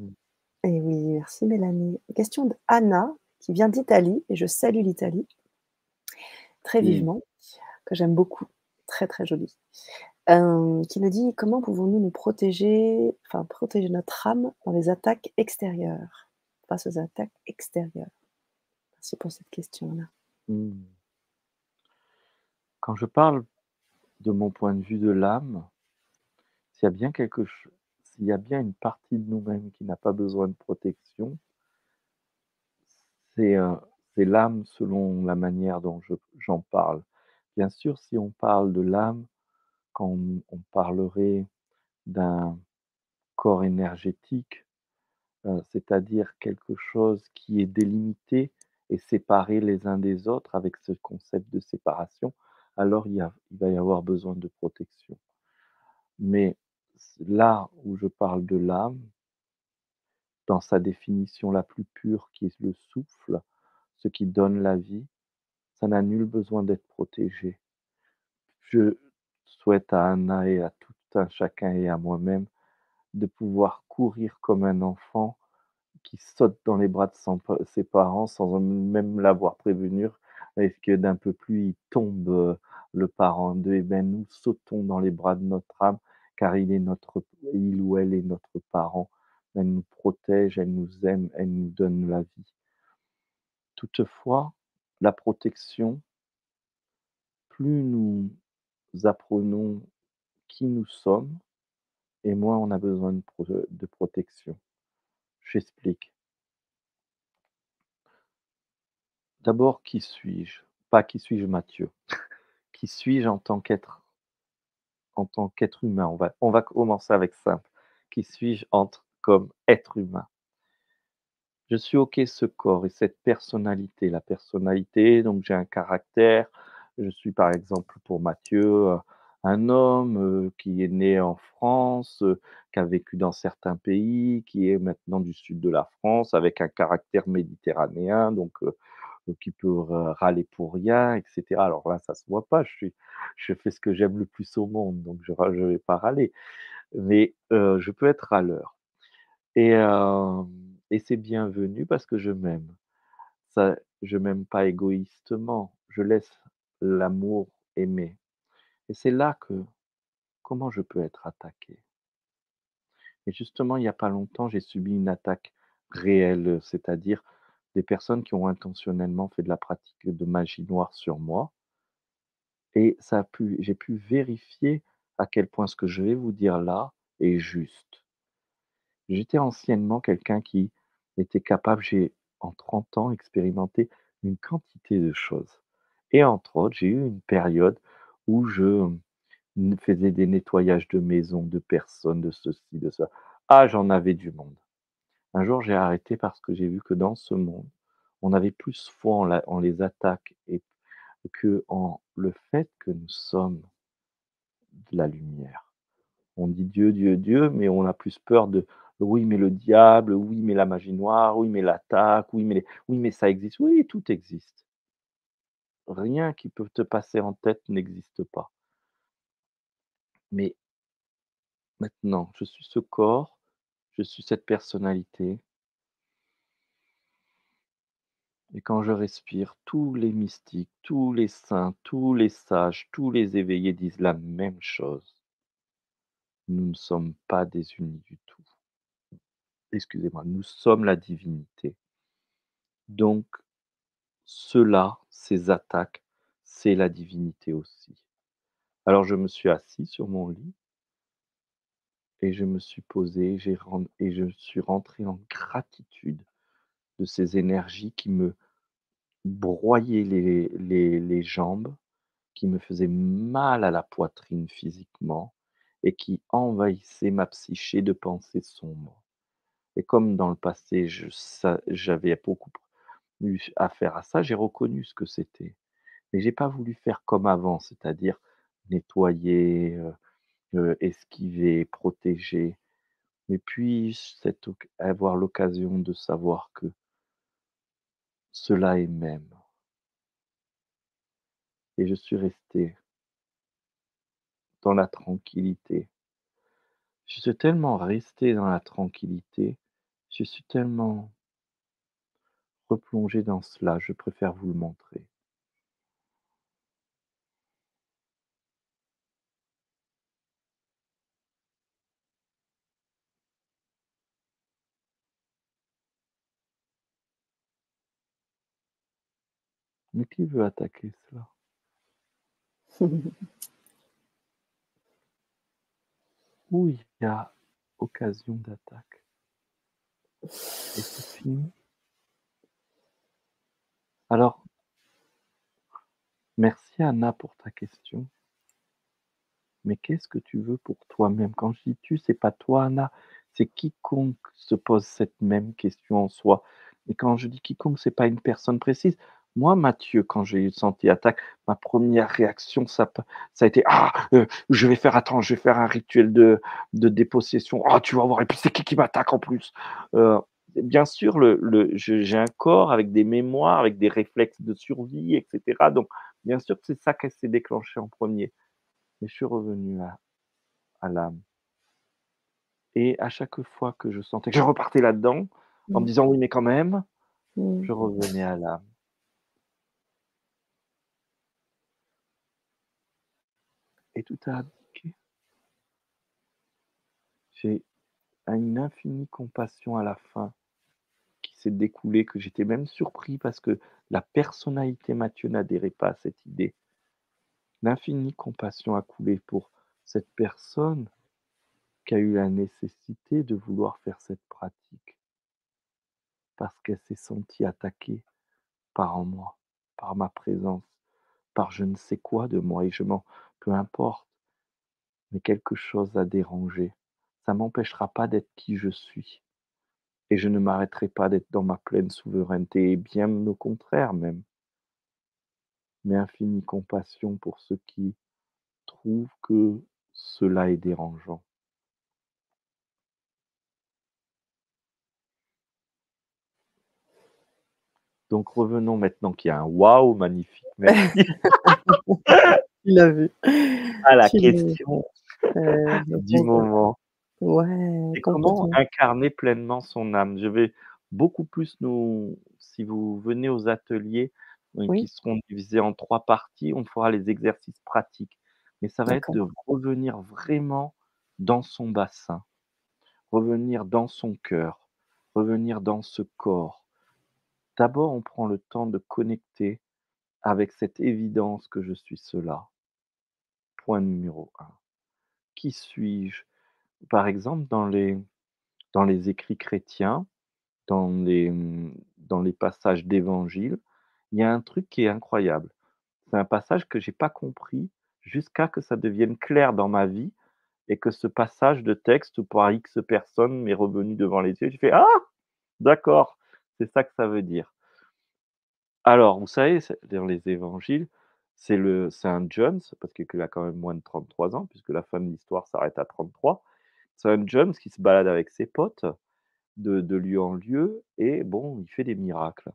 Et oui, merci Mélanie. Question d'Anna qui vient d'Italie et je salue l'Italie très vivement, que j'aime beaucoup, très, très jolie. Hem, qui nous dit: «Comment pouvons-nous nous protéger, enfin protéger notre âme dans les attaques extérieures, face aux attaques extérieures?» Merci pour cette question-là. Mmh. Quand je parle de mon point de vue de l'âme s'il y a bien quelque ch s'il y a bien une partie de nous-mêmes qui n'a pas besoin de protection c'est, c'est l'âme selon la manière dont je j'en parle. Bien sûr, si on parle de l'âme, quand on parlerait d'un corps énergétique, heu, c'est-à-dire quelque chose qui est délimité et séparé les uns des autres avec ce concept de séparation, alors il il va y avoir besoin de protection. Mais là où je parle de l'âme dans sa définition la plus pure qui est le souffle, ce qui donne la vie, ça n'a nul besoin d'être protégé. Je souhaite à Anna et à tout un chacun et à moi-même de pouvoir courir comme un enfant qui saute dans les bras de ses parents sans même l'avoir prévenu et que d'un peu plus il tombe, heu, le parent en 2 et ben nous sautons dans les bras de notre âme car il est notre il ou elle est notre parent. Elle nous protège, elle nous aime, elle nous donne la vie. Toutefois, la protection plus nous apprenons qui nous sommes et moins on a besoin de pro de protection. J'explique. D'abord, qui suis-je? Pas qui suis-je Mathieu? Qui suis-je en tant qu'être en tant qu'être humain? On va on va commencer avec simple. Qui suis-je entre comme être humain? Je suis OK ce corps et cette personnalité. La personnalité, donc j'ai un caractère. Je suis par exemple pour Mathieu, heu, un homme, heu, qui est né en France, heu, qui a vécu dans certains pays, qui est maintenant du sud de la France avec un caractère méditerranéen donc heu, qui peut râler pour rien et cetera. Alors là, ça se voit pas, je fais ce que j'aime le plus au monde donc je je vais pas râler. Mais heu, je peux être râleur et hem et c'est bienvenu parce que je m'aime. Ça je m'aime pas égoïstement, je laisse l'amour aimer et c'est là que comment je peux être attaqué? Et justement, il y a pas longtemps, j'ai subi une attaque réelle, c'est-à-dire des personnes qui ont intentionnellement fait de la pratique de magie noire sur moi et ça a pu j'ai pu vérifier à quel point ce que je vais vous dire là est juste. J'étais anciennement quelqu'un qui était capable j'ai en 30 ans expérimenté une quantité de choses et entre autres, j'ai eu une période où je faisais des nettoyages de maisons, de personnes, de ceci, de ça. Ah, j'en avais du monde. Un jour, j'ai arrêté parce que j'ai vu que dans ce monde, on avait plus foi en en les attaques et qu'en le fait que nous sommes de la lumière. On dit Dieu, Dieu, Dieu, mais on a plus peur de oui, mais le diable, oui, mais la magie noire, oui, mais l'attaque, oui, mais oui, mais ça existe. Oui, tout existe. Rien qui peut te passer en tête n'existe pas. Mais maintenant, je suis ce corps, je suis cette personnalité et quand je respire, tous les mystiques, tous les saints, tous les sages, tous les éveillés disent la même chose. Nous ne sommes pas désunis du tout. Excusez-moi, nous sommes la divinité. Donc ceux-là, ces attaques, c'est la divinité aussi. Alors je me suis assis sur mon lit et je me suis posé, et je suis rentré en gratitude de ces énergies qui me broyaient les les les jambes, qui me faisaient mal à la poitrine physiquement et qui envahissaient ma psyché de pensées sombres. Et comme dans le passé, j'avais beaucoup eu affaire à ça, j'ai reconnu ce que c'était. Mais j'ai pas voulu faire comme avant, c'est-à-dire nettoyer, heu esquiver, protéger. Mais oc avoir l'occasion de savoir que ceux-là ils m'aiment. Et je suis resté dans la tranquillité. Je suis tellement resté dans la tranquillité, je suis tellement replongé dans cela, je préfère vous le montrer. Mais qui veut attaquer cela? Où il y a occasion d'attaque? Et c'est fini. Alors merci Anna pour ta question. Mais qu'est-ce que tu veux pour toi-même? Quand je dis tu, c'est pas toi Anna, c'est quiconque se pose cette même question en soi. Et quand je dis quiconque, c'est pas une personne précise. Moi, Mathieu, quand j'ai senti attaque, ma première réaction, ça a été: «Ah! Heu, je vais faire attends, je vais faire un rituel de de dépossession. Oh, tu vas voir et puis c'est qui qui m'attaque en plus?» heu, bien sûr, le le j'ai un corps avec des mémoires, avec des réflexes de survie et cetera, donc bien sûr que c'est ça qui s'est déclenché en 1er. Mais je suis revenu à à l'âme. Et à chaque fois que je sentais que je repartais là-dedans, en me Mmh. disant: «Oui, mais quand même», Mmh. je revenais à l'âme. Et tout a abdiqué. J'ai une infinie compassion à la fin qui s'est découlée, que j'étais même surpris parce que la personnalité Mathieu n'adhérait pas à cette idée. L'infinie compassion a coulé pour cette personne qui a eu la nécessité de vouloir faire cette pratique. Parce qu'elle s'est sentie attaquée par moi, par ma présence, par je ne sais quoi de moi et je m'en peu importe. mais quelque chose a dérangé. Ça m'empêchera pas d'être qui je suis et je ne m'arrêterai pas d'être dans ma pleine souveraineté et bien au contraire même. Mais infinie compassion pour ceux qui trouvent que cela est dérangeant. Donc revenons maintenant qu'il y a un waouh magnifique, merci. Tu l'as vu. À la Tu question du moment. Ouais, Et comment incarner pleinement son âme? Je vais beaucoup plus nous si vous venez aux ateliers, qui seront divisés en 3 parties, on fera les exercices pratiques. Mais ça va être de revenir vraiment dans son bassin, revenir dans son cœur, revenir dans ce corps. D'abord, on prend le temps de connecter avec cette évidence que je suis cela. Point numéro un. Qui suis-je? Par exemple, dans les dans les écrits chrétiens, dans les, mmh, dans les passages d'évangile, il y a un truc qui est incroyable. C'est un passage que j'ai pas compris jusqu'à que ça devienne clair dans ma vie et que ce passage de texte par X personnes m'est revenu devant les yeux. J'ai fait: «Ah! D'accord, c'est ça que ça veut dire». Alors, vous savez, dans les évangiles, c'est le c'est un Jones, parce qu'il a quand même moins de 33 ans, puisque la fin de l'histoire s'arrête à 33. C'est un Jones qui se balade avec ses potes de lieu en lieu et bon, il fait des miracles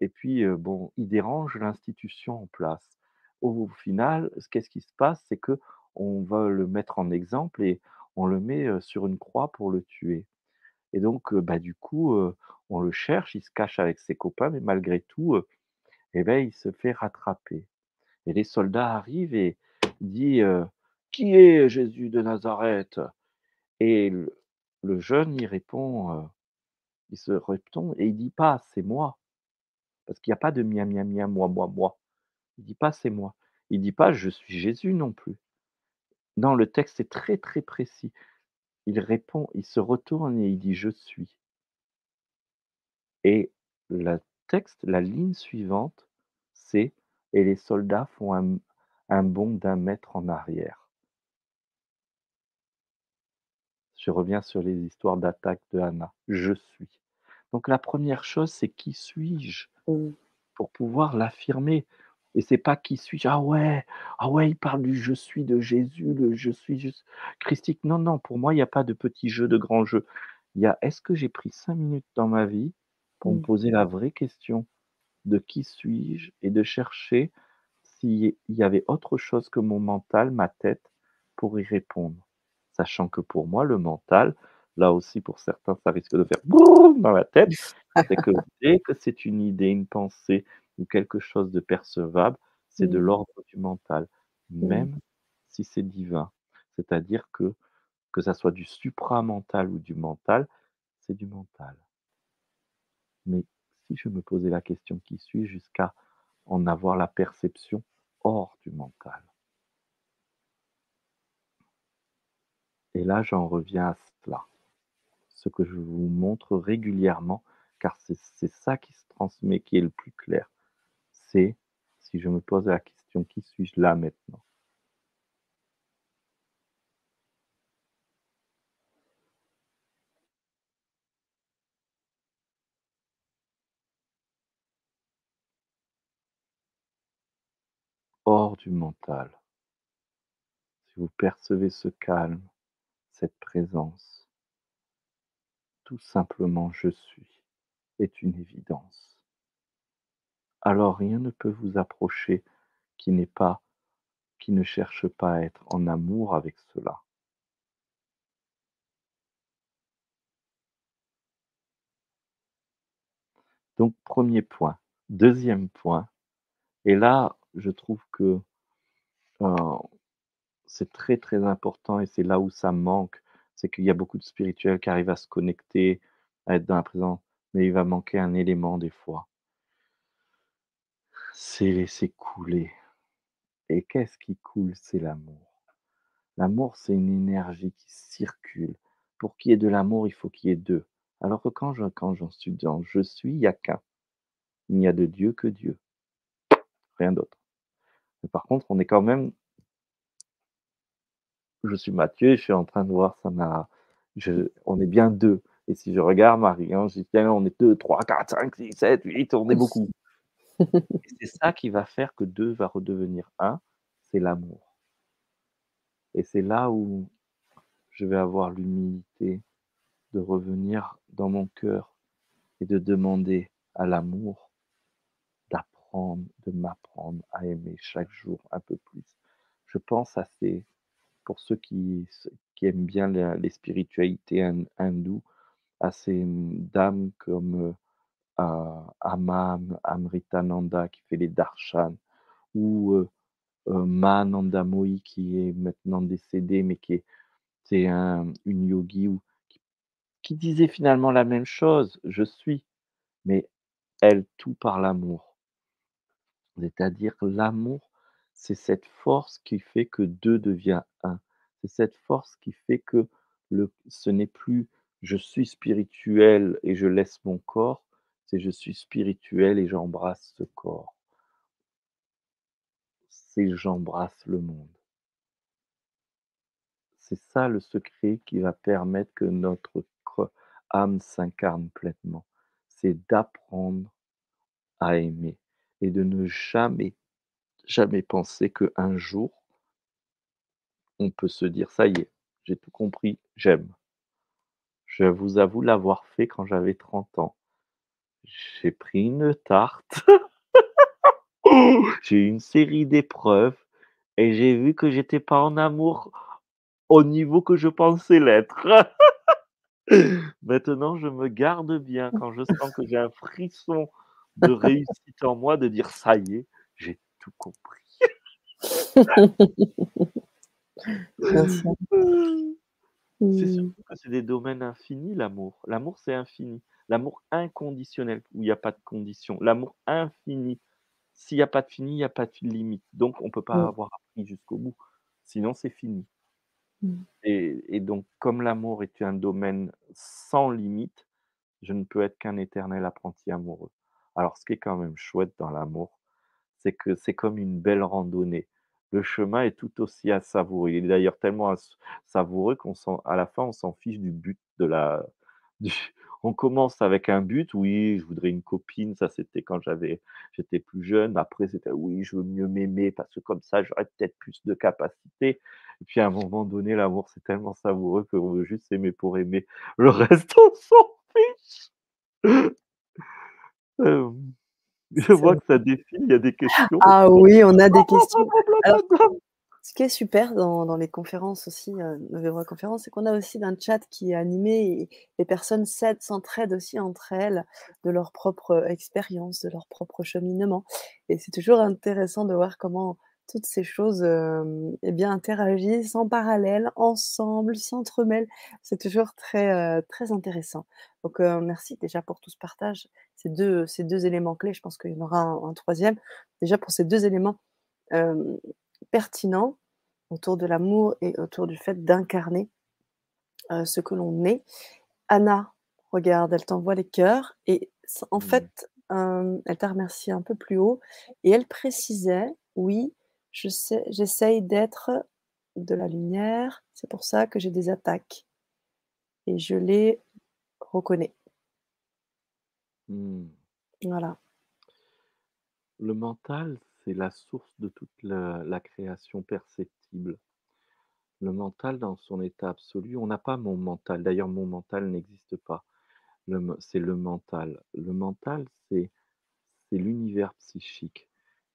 et puis, heu, bon, il dérange l'institution en place. Au final, ce qu'est-ce qui se passe? C'est que on va le mettre en exemple et on le met, heu, sur une croix pour le tuer et donc, heu, bah, du coup, on le cherche, il se cache avec ses copains mais malgré tout, et ben, il se fait rattraper et les soldats arrivent et dit, heu: «Qui est Jésus de Nazareth?» et le jeune, il répond, heu, il se répond et il dit pas: «C'est moi», parce qu'il y a pas de mia, mia, mia, moi, moi, moi. Il dit pas: «C'est moi». Il dit pas: «Je suis Jésus» non plus. Non, le texte est très, très précis. Il répond, il se retourne et il dit: «Je suis» et le texte, la ligne suivante, c'est: «Et les soldats font un un bond d'un mètre en arrière». Je reviens sur les histoires d'attaque de Anna. Je suis. Donc la première chose, c'est qui suis-je? Pour pouvoir l'affirmer? Et c'est pas qui suis-je? Ah ouais, ah ouais, il parle du «je suis» de Jésus, le «je suis» juste christique. Non, non, pour moi, il y a pas de petit jeu, de grand jeu. Il y a: est-ce que j'ai pris 5 minutes dans ma vie pour me poser la vraie question? De qui suis-je et de chercher s'il y avait autre chose que mon mental, ma tête, pour y répondre? Sachant que pour moi, le mental, là aussi pour certains, ça risque de faire boum dans la tête, c'est que dès que c'est une idée, une pensée ou quelque chose de percevable, c'est de Mmh. l'ordre du mental, Mmh. même si c'est divin. C'est-à-dire que, que ça soit du supramental ou du mental, c'est du mental. Mais je me posais la question qui suis jusqu'à en avoir la perception hors du mental. Et là, j'en reviens à cela, ce que je vous montre régulièrement, car c'est ça qui se transmet, qui est le plus clair. C'est si je me pose la question: «Qui suis-je là maintenant?» hors mental. Si vous percevez ce calme, cette présence, tout simplement «je suis» est une évidence. Alors rien ne peut vous approcher qui n'est pas qui ne cherche pas à être en amour avec cela. Donc premier point. Deuxième point, et là, je trouve que, c'est très, très important et c'est là où ça manque, c'est qu'il y a beaucoup de spirituels qui arrivent à se connecter, à être dans la présence, mais il va manquer un élément des fois. C'est laisser couler et qu'est-ce qui coule? C'est l'amour. L'amour, c'est une énergie qui circule. Pour qu'il y ait de l'amour, il faut qu'il y ait 2. Alors que quand je quand j'en suis dans «je suis», il y a qu'un. Il n'y a de Dieu que Dieu, rien d'autre. Mais par contre, on est quand même je suis Mathieu et je suis en train de voir ça m'a je on est bien 2 et si je regarde Marie, hein, je dis: «Tiens, on est 2, 3, 4, 5, 6, 7, 8, on est beaucoup». C'est ça qui va faire que 2 va redevenir 1, c'est l'amour. Et c'est là où je vais avoir l'humilité de revenir dans mon cœur et de demander à l'amour de m'apprendre à aimer chaque jour un peu plus. Je pense à ces pour ceux qui qui aiment bien les spiritualités hin hindoues, à ces, mmh, dames comme, heu, heu, Ama Amritananda qui fait les darshans ou, Mahananda Mohi qui est maintenant décédé, mais qui est c'est un une yogi qui disait finalement la même chose: «Je suis», mais elle, tout par l'amour. C'est-à-dire que l'amour, c'est cette force qui fait que 2 devient 1. C'est cette force qui fait que ce n'est plus: «Je suis spirituel et je laisse mon corps», c'est: «Je suis spirituel et j'embrasse ce corps». C'est: «J'embrasse le monde». C'est ça le secret qui va permettre que notre âme s'incarne pleinement. C'est d'apprendre à aimer et de ne jamais, jamais penser qu'un jour on peut se dire: «Ça y est, j'ai tout compris, j'aime». Je vous avoue l'avoir fait quand j'avais 30 ans. J'ai pris une tarte, j'ai eu une série d'épreuves et j'ai vu que j'étais pas en amour au niveau que je pensais l'être. Maintenant, je me garde bien quand je sens que j'ai un frisson de réussite en moi, de dire: «Ça y est, j'ai tout compris». C'est Mmh. surtout que c'est des domaines infinis l'amour. L'amour, c'est infini. L'amour inconditionnel, où il y a pas de condition. L'amour infini, s'il y a pas de fini, il y a pas de limite. Donc on peut pas Mmh. avoir appris jusqu'au bout, sinon c'est fini. Mmh. Et et donc comme l'amour est un domaine sans limite, je ne peux être qu'un éternel apprenti amoureux. Alors ce qui est quand même chouette dans l'amour, c'est que c'est comme une belle randonnée. Le chemin est tout aussi à savourer. Il est d'ailleurs tellement savoureux qu'on s'en à la fin, on s'en fiche du but de la on commence avec un but: «Oui, je voudrais une copine», ça c'était quand j'étais plus jeune. Après c'était: «Oui, je veux mieux m'aimer parce que comme ça j'aurais peut-être plus de capacités». Et puis à un moment donné, l'amour c'est tellement savoureux qu'on veut juste s'aimer pour aimer. Le reste on s'en fiche. Hem, je vois que ça défile, il y a des questions. Ah oui, on a des questions. Alors, ce qui est super dans dans les conférences aussi, heu, nos Vivre Conférences, c'est qu'on a aussi un chat qui est animé et les personnes s'aident, s'entraident aussi entre elles de leur propre expérience, de leur propre cheminement. Et c'est toujours intéressant de voir comment toutes ces choses, hem, et bien interagissent en parallèle, ensemble, s'entremêlent. C'est toujours très, heu, très intéressant. Donc, heu, merci déjà pour tout ce partage, ces 2 ces 2 éléments clés. Je pense qu'il y en aura un un 3e. Déjà pour ces 2 éléments, hem, pertinents autour de l'amour et autour du fait d'incarner, ce que l'on est. Anna, regarde, elle t'envoie les cœurs et en Mmh. fait, elle t'a remercié un peu plus haut et elle précisait: «Oui, je j'essaye d'être de la lumière, c'est pour ça que j'ai des attaques et je les reconnais». Mmh. Voilà. Le mental, c'est la source de toute la la création perceptible. Le mental dans son état absolu on n'a pas mon mental, d'ailleurs mon mental n'existe pas. C'est le mental. Le mental, c'est c'est l'univers psychique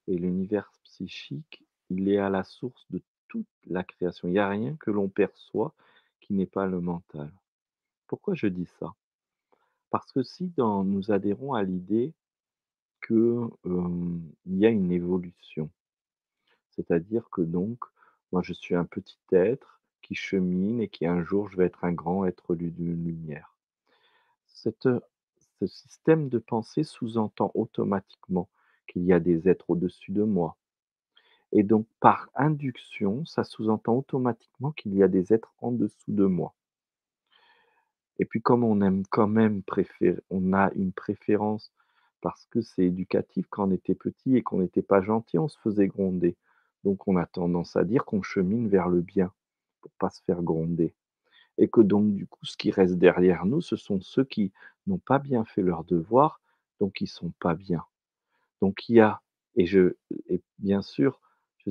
et l'univers psychique, il est à la source de toute la création. Il y a rien que l'on perçoit qui n'est pas le mental. Pourquoi je dis ça? Parce que si nous adhérons à l'idée que, hem, il y a une évolution, c'est-à-dire que donc moi je suis un petit être qui chemine et qui un jour je vais être un grand être de lumière. Ce système de pensée sous-entend automatiquement qu'il y a des êtres au-dessus de moi et donc par induction, ça sous-entend automatiquement qu'il y a des êtres en dessous de moi. Et puis comme on aime quand même préfé on a une préférence parce que c'est éducatif quand on était petit et qu'on n'était pas gentil, on se faisait gronder. Donc on a tendance à dire qu'on chemine vers le bien. pas se faire gronder. Et que donc, du coup, ce qui reste derrière nous, ce sont ceux qui n'ont pas bien fait leur devoir, donc ils sont pas bien. Donc il y a, et je, et bien sûr,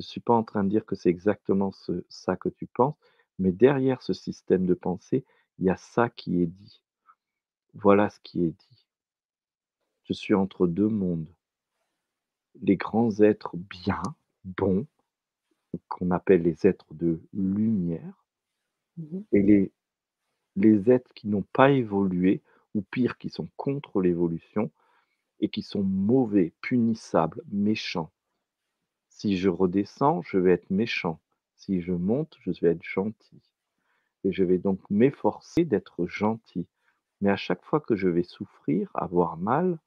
je ne suis pas en train de dire que c'est exactement ce, ça que tu penses, mais derrière ce système de pensée, il y a ça qui est dit. Voilà ce qui est dit. Je suis entre deux mondes. Les grands êtres bien, bons, qu'on appelle les êtres de lumière, Mmh et les, les êtres qui n'ont pas évolué, ou pire, qui sont contre l'évolution, et qui sont mauvais, punissables, méchants. Si je redescends, je vais être méchant. Si je monte, je vais être gentil. Et je vais donc m'efforcer d'être gentil. Mais à chaque fois que je vais souffrir, avoir mal,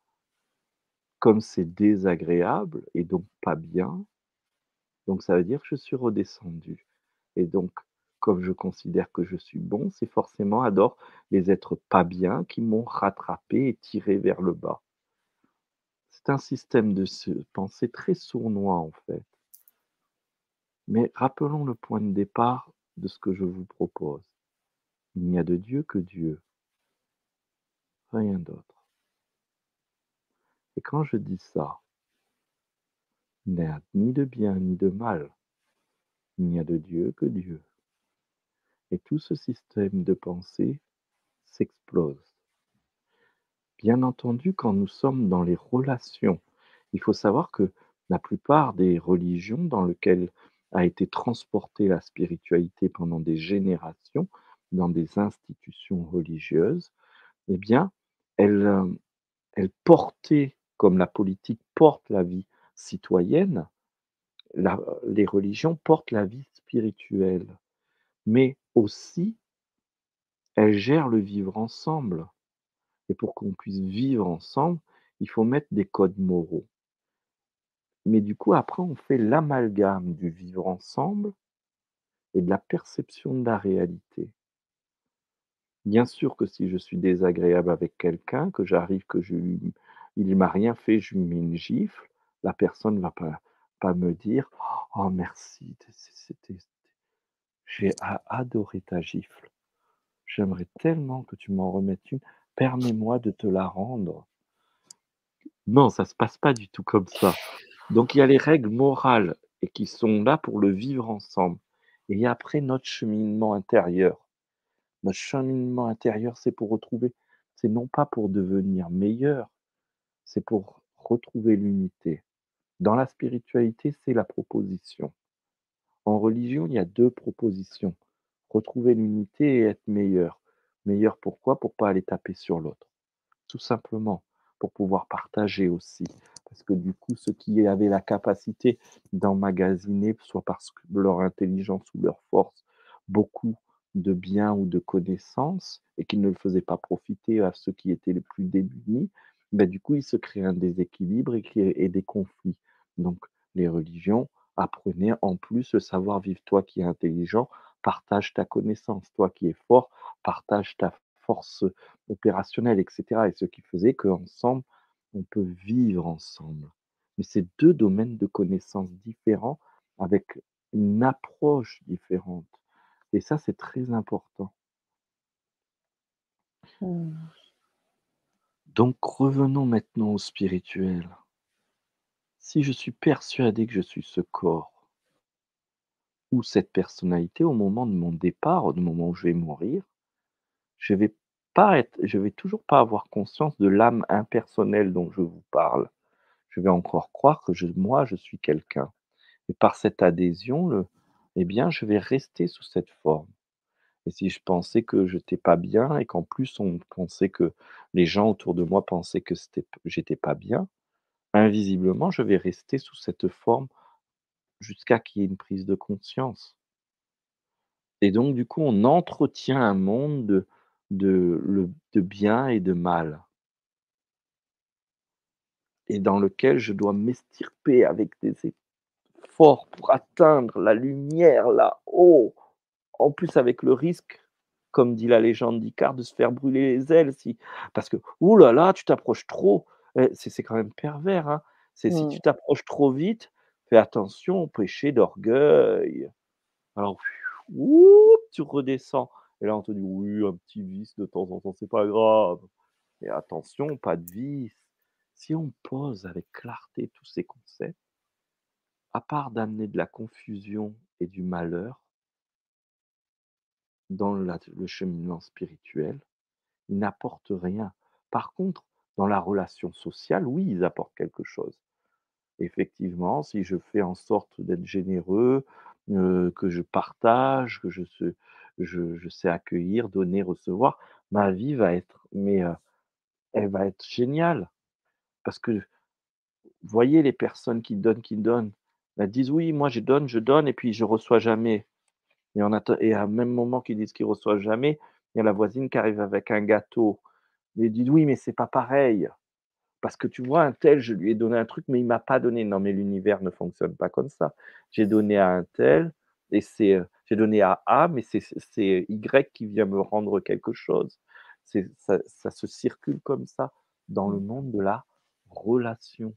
comme c'est désagréable et donc pas bien, donc ça veut dire que je suis redescendu. Et donc, comme je considère que je suis bon, c'est forcément alors les êtres pas bien qui m'ont rattrapé et tiré vers le bas. C'est un système de pensée très sournois en fait. Mais rappelons le point de départ de ce que je vous propose. Il n'y a de Dieu que Dieu. Rien d'autre. Et quand je dis ça, il n'y a ni de bien ni de mal. Il n'y a de Dieu que Dieu. Et tout ce système de pensée s'explose. Bien entendu, quand nous sommes dans les relations, il faut savoir que la plupart des religions dans lesquelles a été transportée la spiritualité pendant des générations, dans des institutions religieuses, eh bien, elles, euh, elles portaient, comme la politique porte la vie citoyenne, les religions portent la vie spirituelle, mais aussi elles gèrent le vivre ensemble. Et pour qu'on puisse vivre ensemble, il faut mettre des codes moraux. Mais du coup, après, on fait l'amalgame du vivre ensemble et de la perception de la réalité. Bien sûr que si je suis désagréable avec quelqu'un, que j'arrive, que je il m'a rien fait, je lui mets une gifle, la personne ne va pas, pas me dire Oh merci, j'ai adoré ta gifle. J'aimerais tellement que tu m'en remettes une. Permets-moi de te la rendre. Non, ça ne se passe pas du tout comme ça. Donc il y a les règles morales et qui sont là pour le vivre ensemble. Et après notre cheminement intérieur. Notre cheminement intérieur, c'est pour retrouver, c'est non pas pour devenir meilleur, c'est pour retrouver l'unité. Dans la spiritualité, c'est la proposition. En religion, il y a deux propositions. Retrouver l'unité et être meilleur. Meilleur pourquoi Pour pas aller taper sur l'autre. Tout simplement, pour pouvoir partager aussi. Parce que du coup, ceux qui avaient la capacité d'emmagasiner, soit par leur intelligence ou leur force, beaucoup de biens ou de connaissances, et qui ne le faisaient pas profiter à ceux qui étaient les plus démunis, ben, du coup, il se crée un déséquilibre et, et des conflits. Donc, les religions apprenaient en plus le savoir-vivre. Toi qui es intelligent, partage ta connaissance. Toi qui es fort, partage ta force opérationnelle, etc. Et ce qui faisait qu'ensemble, on peut vivre ensemble. Mais c'est deux domaines de connaissances différents avec une approche différente. Et ça, c'est très important. Mmh. Donc revenons maintenant au spirituel. Si je suis persuadé que je suis ce corps ou cette personnalité au moment de mon départ, au moment où je vais mourir, je vais pas être, je vais toujours pas avoir conscience de l'âme impersonnelle dont je vous parle. Je vais encore croire que je, moi, je suis quelqu'un. Et par cette adhésion, le, eh bien, je vais rester sous cette forme. Et si je pensais que je n'étais pas bien et qu'en plus on pensait que les gens autour de moi pensaient que j'étais pas bien, invisiblement, je vais rester sous cette forme jusqu'à qu'il y ait une prise de conscience. Et donc, du coup, on entretient un monde de, de, de bien et de mal. Et dans lequel je dois m'estirper avec des efforts pour atteindre la lumière là-haut. En plus, avec le risque, comme dit la légende d'Icare, de se faire brûler les ailes. Si... Parce que, ouh là là, tu t'approches trop. Eh, c'est quand même pervers. Hein. C'est si tu Mmh. t'approches trop vite, fais attention au péché d'orgueil. Alors, tu redescends et là on te dit: «Oui, un petit vice de temps en temps, c'est pas grave» et attention, pas de vice. Si on pose avec clarté tous ces concepts, à part d'amener de la confusion et du malheur dans le cheminement spirituel, ils n'apportent rien. Par contre, dans la relation sociale, oui, ils apportent quelque chose. Effectivement, si je fais en sorte d'être généreux, heu, que je partage, que je sais accueillir, donner, recevoir, ma vie va être mais, heu, elle va être géniale. Parce que, voyez les personnes qui donnent, qui donnent, elles disent: «Oui, moi je donne, je donne et puis je reçois jamais» et en atte et à même moment qu'ils disent qu'ils reçoivent jamais, il y a la voisine qui arrive avec un gâteau. Et disent: «Oui, mais c'est pas pareil, parce que tu vois, untel, je lui ai donné un truc, mais il m'a pas donné». Non, mais l'univers ne fonctionne pas comme ça. J'ai donné à untel et c'est, heu, j'ai donné à A, mais c'est Y qui vient me rendre quelque chose. C'est ça ça se circule comme ça dans le Mmh. monde de la relation.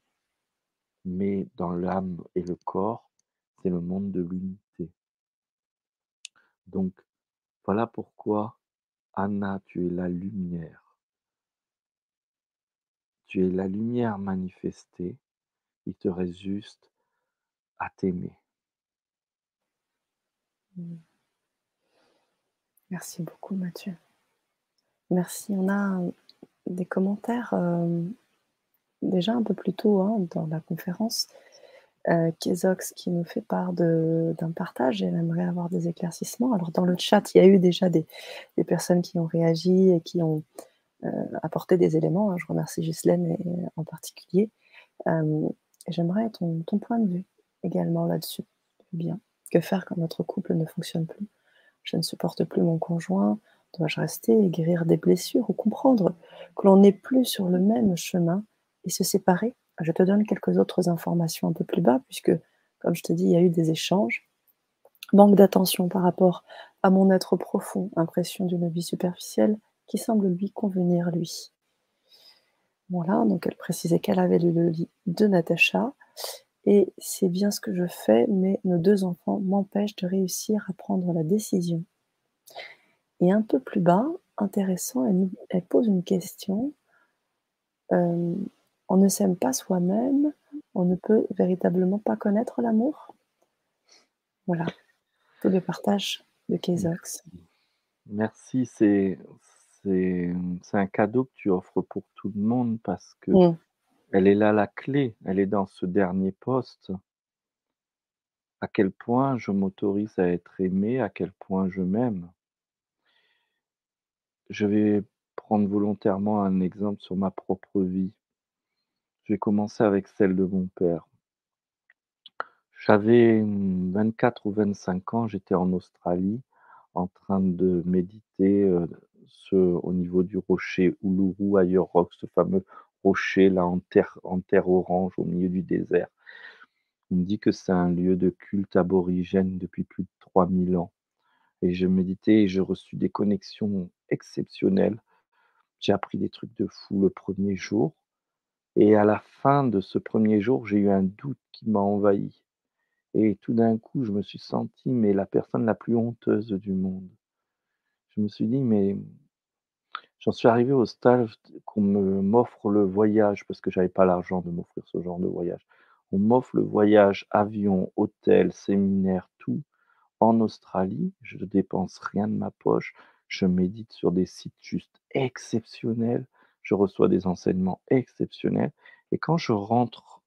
Mais dans l'âme et le corps, c'est le monde de l'unité. Donc voilà pourquoi, Anna, tu es la lumière. Tu es la lumière manifestée, il te reste juste à t'aimer. Mmh. Merci beaucoup Mathieu. Merci. On a des commentaires, déjà un peu plus tôt, hein, dans la conférence, heu, Kézox qui nous fait part d'un partage et elle aimerait avoir des éclaircissements. Alors dans le chat, il y a eu déjà des personnes qui ont réagi et qui ont, heu, apporté des éléments, hein. Je remercie Ghislaine et en particulier. Hem, j'aimerais ton point de vue également là-dessus. Bien. Que faire quand notre couple ne fonctionne plus? Je ne supporte plus mon conjoint. Dois-je rester et guérir des blessures ou comprendre que l'on n'est plus sur le même chemin et se séparer? Je te donne quelques autres informations un peu plus bas puisque, comme je te dis, il y a eu des échanges. Manque d'attention par rapport à mon être profond, impression d'une vie superficielle qui semble lui convenir lui. Voilà, donc elle précisait qu'elle avait lu le lit de Natacha et c'est bien ce que je fais, mais nos 2 enfants m'empêchent de réussir à prendre la décision. Et un peu plus bas, intéressant, elle pose une question. Hem, on ne s'aime pas soi-même, on ne peut véritablement pas connaître l'amour? Voilà, tout le partage de Kézox. Merci, c'est c'est, mmh, c'est un cadeau que tu offres pour tout le monde parce Mmh. qu'elle est là la clé, elle est dans ce dernier post. À quel point je m'autorise à être aimé, à quel point je m'aime. Je vais prendre volontairement un exemple sur ma propre vie. Je vais commencer avec celle de mon père. J'avais, mmh, 24 ou 25 ans, j'étais en Australie en train de méditer, heu, au niveau du rocher Uluru Higher Rock, ce fameux rocher là en terre orange au milieu du désert. On me dit que c'est un lieu de culte aborigène depuis plus de 3000 ans et je méditais et j'ai reçu des connexions exceptionnelles. J'ai appris des trucs de fou le 1er jour et à la fin de ce 1er jour, j'ai eu un doute qui m'a envahi et tout d'un coup, je me suis senti, mais la personne la plus honteuse du monde. Je me suis dit: «Mais» j'en suis arrivé au stade qu'on m'offre le voyage parce que j'avais pas l'argent de m'offrir ce genre de voyage. On m'offre le voyage, avion, hôtel, séminaire, tout en Australie. Je ne dépense rien de ma poche. Je médite sur des sites juste exceptionnels. Je reçois des enseignements exceptionnels et quand je rentre,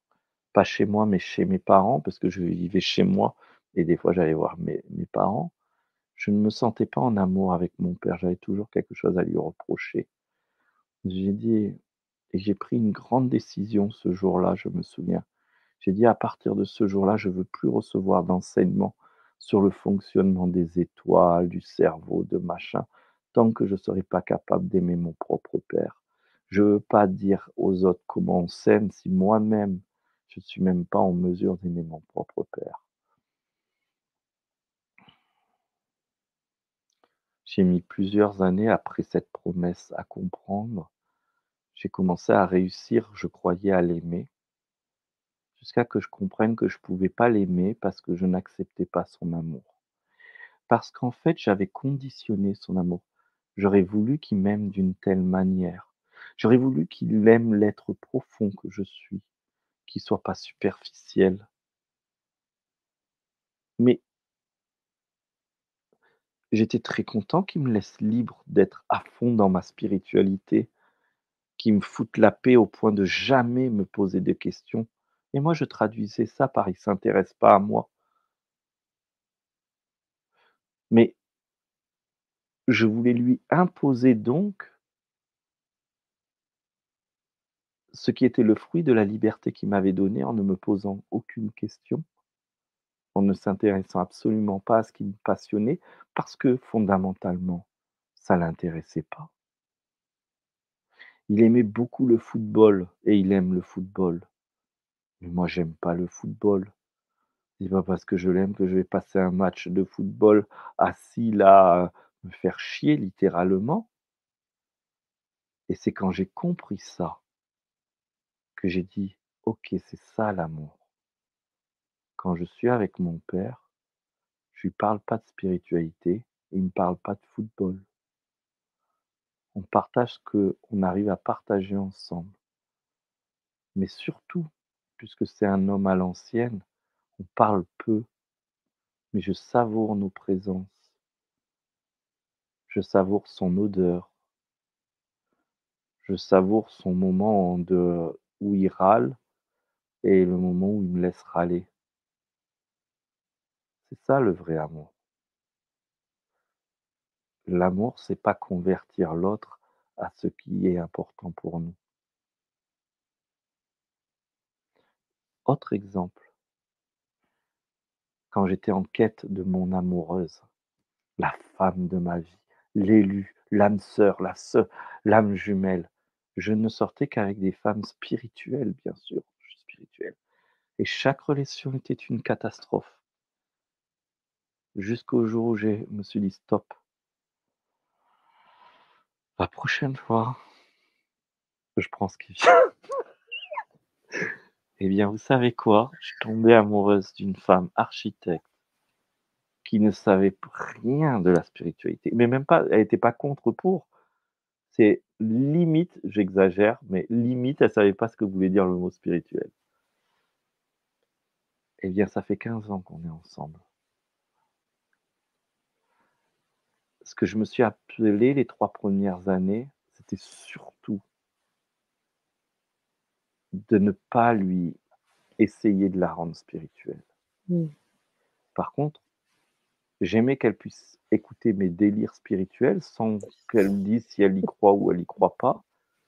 pas chez moi, mais chez mes parents, parce que je vivais chez moi et des fois j'allais voir mes parents, je ne me sentais pas en amour avec mon père. J'avais toujours quelque chose à lui reprocher. J'ai dit et j'ai pris une grande décision ce jour-là, je me souviens. J'ai dit: «À partir de ce jour-là, je veux plus recevoir d'enseignements sur le fonctionnement des étoiles, du cerveau, de machin, tant que je serai pas capable d'aimer mon propre père. Je veux pas dire aux autres comment on s'aime si moi-même, je suis même pas en mesure d'aimer mon propre père». J'ai mis plusieurs années après cette promesse à comprendre. J'ai commencé à réussir, je croyais, à l'aimer jusqu'à que je comprenne que je pouvais pas l'aimer parce que je n'acceptais pas son amour. Parce qu'en fait, j'avais conditionné son amour. J'aurais voulu qu'il m'aime d'une telle manière. J'aurais voulu qu'il aime l'être profond que je suis, qu'il soit pas superficiel. Mais j'étais très content qu'il me laisse libre d'être à fond dans ma spiritualité, qu'il me foute la paix au point de jamais me poser de questions. Et moi, je traduisais ça par il s'intéresse pas à moi. Mais je voulais lui imposer donc ce qui était le fruit de la liberté qu'il m'avait donnée en ne me posant aucune question, ne s'intéressant absolument pas à ce qui me passionnait, parce que fondamentalement, ça l'intéressait pas. Il aimait beaucoup le football et il aime le football. Mais moi, j'aime pas le football. C'est pas parce que je l'aime que je vais passer un match de football assis là, me faire chier littéralement. Et c'est quand j'ai compris ça que j'ai dit: «OK, c'est ça l'amour». Quand je suis avec mon père, je lui parle pas de spiritualité il me parle pas de football. On partage ce qu'on arrive à partager ensemble. Mais surtout, puisque c'est un homme à l'ancienne, on parle peu, mais je savoure nos présences. Je savoure son odeur. Je savoure son moment où il râle et le moment où il me laisse râler. C'est ça le vrai amour. L'amour, c'est pas convertir l'autre à ce qui est important pour nous. Autre exemple. Quand j'étais en quête de mon amoureuse, la femme de ma vie, l'élu, l'âme sœur, la sœur, l'âme jumelle, je ne sortais qu'avec des femmes spirituelles, bien sûr, je suis spirituel. Et chaque relation était une catastrophe. Jusqu'au jour où je me suis dit stop. La prochaine fois, je prends ce qui vient. Eh bien, vous savez quoi? Je suis tombé amoureuse d'une femme architecte qui ne savait rien de la spiritualité, mais même pas, elle n'était pas contre pour. C'est limite, j'exagère, mais limite, elle savait pas ce que voulait dire le mot spirituel. Eh bien, ça fait 15 ans qu'on est ensemble. Ce que je me suis appelé les trois premières années, c'était surtout de ne pas lui essayer de la rendre spirituelle. Mmh. Par contre, j'aimais qu'elle puisse écouter mes délires spirituels sans qu'elle me dise si elle y croit ou elle y croit pas,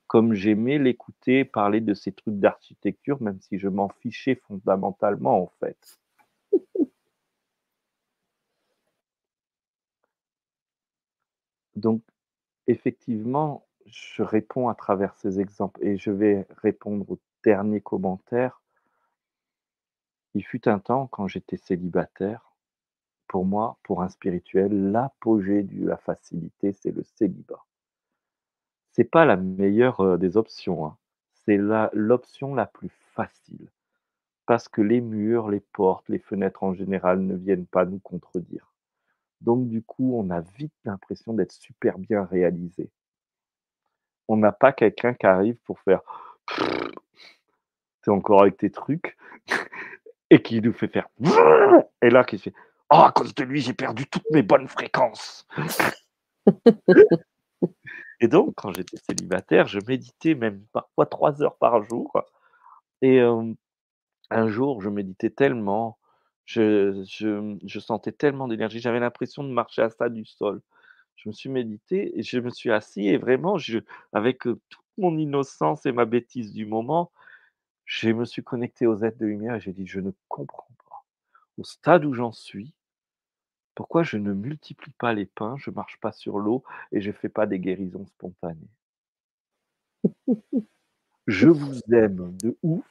comme j'aimais l'écouter parler de ces trucs d'architecture, même si je m'en fichais fondamentalement en fait. Donc, effectivement, je réponds à travers ces exemples et je vais répondre au dernier commentaire. Il fut un temps quand j'étais célibataire, pour moi, pour un spirituel, l'apogée de la facilité, c'est le célibat. C'est pas la meilleure euh, des options, hein. c'est l'option la plus facile. Parce que les murs, les portes, les fenêtres en général ne viennent pas nous contredire. Donc du coup, on a vite l'impression d'être super bien réalisé. On n'a pas quelqu'un qui arrive pour faire t'es encore avec tes trucs et qui nous fait faire et là qui fait oh à cause de lui j'ai perdu toutes mes bonnes fréquences et donc quand j'étais célibataire je méditais même parfois trois heures par jour et euh, un jour je méditais tellement je, je, je sentais tellement d'énergie j'avais l'impression de marcher à ça du sol je me suis médité et je me suis assis et vraiment je avec toute mon innocence et ma bêtise du moment je me suis connecté aux êtres de lumière et j'ai dit: «Je ne comprends pas, au stade où j'en suis, pourquoi je ne multiplie pas les pains, je marche pas sur l'eau et je fais pas des guérisons spontanées?» Je vous aime de ouf,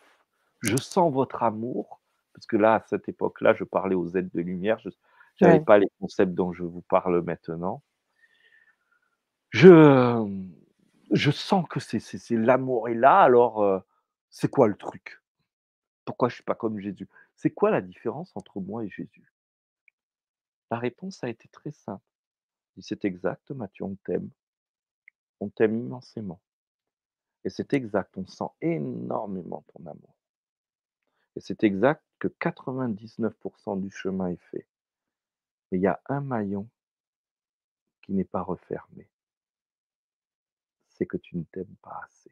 je sens votre amour, parce que là, à cette époque-là, je parlais aux êtres de lumière, je Ouais. pas les concepts dont je vous parle maintenant. Je je sens que c'est l'amour est là, alors, heu, c'est quoi le truc? Pourquoi je suis pas comme Jésus? C'est quoi la différence entre moi et Jésus? La réponse a été très simple. C'est exact, Mathieu, on t'aime. On t'aime immensément. Et c'est exact, on sent énormément ton amour. C'est exact que 99% du chemin est fait. Mais il y a un maillon qui n'est pas refermé. C'est que tu ne t'aimes pas assez.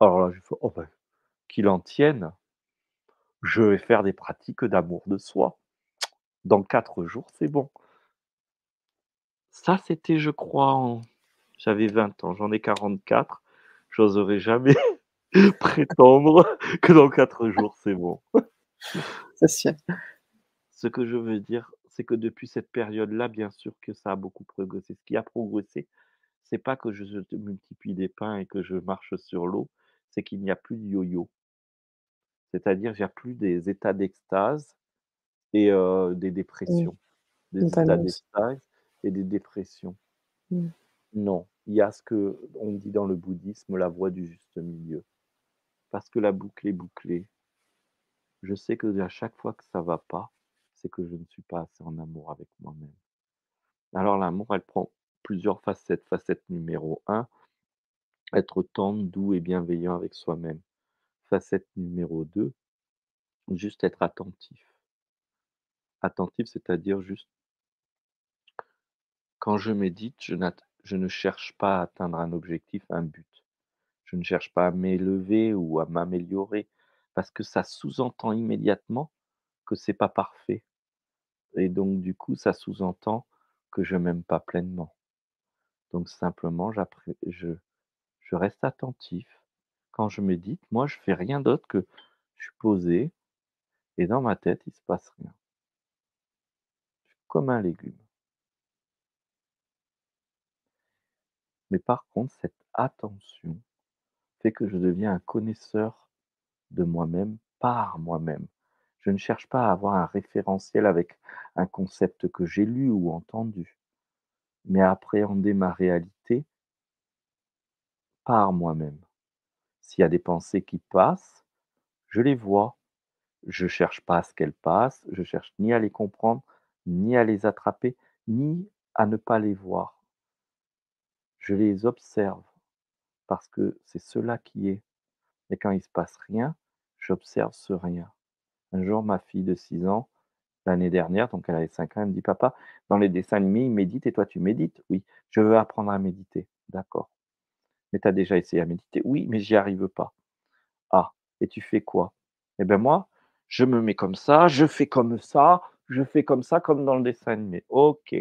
Alors là, je fais, oh ben, qu'il en tienne, je vais faire des pratiques d'amour de soi. Dans quatre jours, c'est bon. Ça, c'était, je crois, j'avais 20 ans, j'en ai 44. J'oserais jamais prétendre que dans quatre jours, c'est bon. C'est sûr. Ce que je veux dire, c'est que depuis cette période-là, bien sûr que ça a beaucoup progressé. Ce qui a progressé, c'est pas que je multiplie des pains et que je marche sur l'eau, c'est qu'il n'y a plus de yo-yo. C'est-à-dire, il n'y a plus des états d'extase et des dépressions. Des états d'extase et des dépressions. Mmh. Non, il y a ce que on dit dans le bouddhisme, la voie du juste milieu. Parce que la boucle est bouclée. Je sais que à chaque fois que ça va pas, c'est que je ne suis pas assez en amour avec moi-même. Alors l'amour, elle prend plusieurs facettes. Facette numéro un, être tendre, doux et bienveillant avec soi-même. Facette numéro 2, juste être attentif. Attentif, c'est-à-dire juste quand je médite, je ne cherche pas à atteindre un objectif, un but. Je ne cherche pas à m'élever ou à m'améliorer parce que ça sous-entend immédiatement que c'est pas parfait. Et donc du coup, ça sous-entend que je m'aime pas pleinement. Donc simplement, je, reste attentif. Quand je médite, moi, je fais rien d'autre que je suis posé et dans ma tête, il se passe rien. Je suis comme un légume. Mais par contre, cette attention fait que je deviens un connaisseur de moi-même par moi-même. Je ne cherche pas à avoir un référentiel avec un concept que j'ai lu ou entendu, mais à appréhender ma réalité par moi-même. S'il y a des pensées qui passent, je les vois. Je ne cherche pas à ce qu'elles passent, je cherche ni à les comprendre, ni à les attraper, ni à ne pas les voir. Je les observe parce que c'est cela qui est. Et quand il ne se passe rien, j'observe ce rien. Un jour, ma fille de 6 ans, l'année dernière, donc elle avait 5 ans, elle me dit Papa, dans les dessins animés, ils méditent et toi tu médites? Oui, je veux apprendre à méditer. D'accord. Mais tu as déjà essayé à méditer? Oui, mais j'y arrive pas. Ah, et tu fais quoi? Eh bien moi, je me mets comme ça, je fais comme ça, je fais comme ça, comme dans le dessin animé. Ok.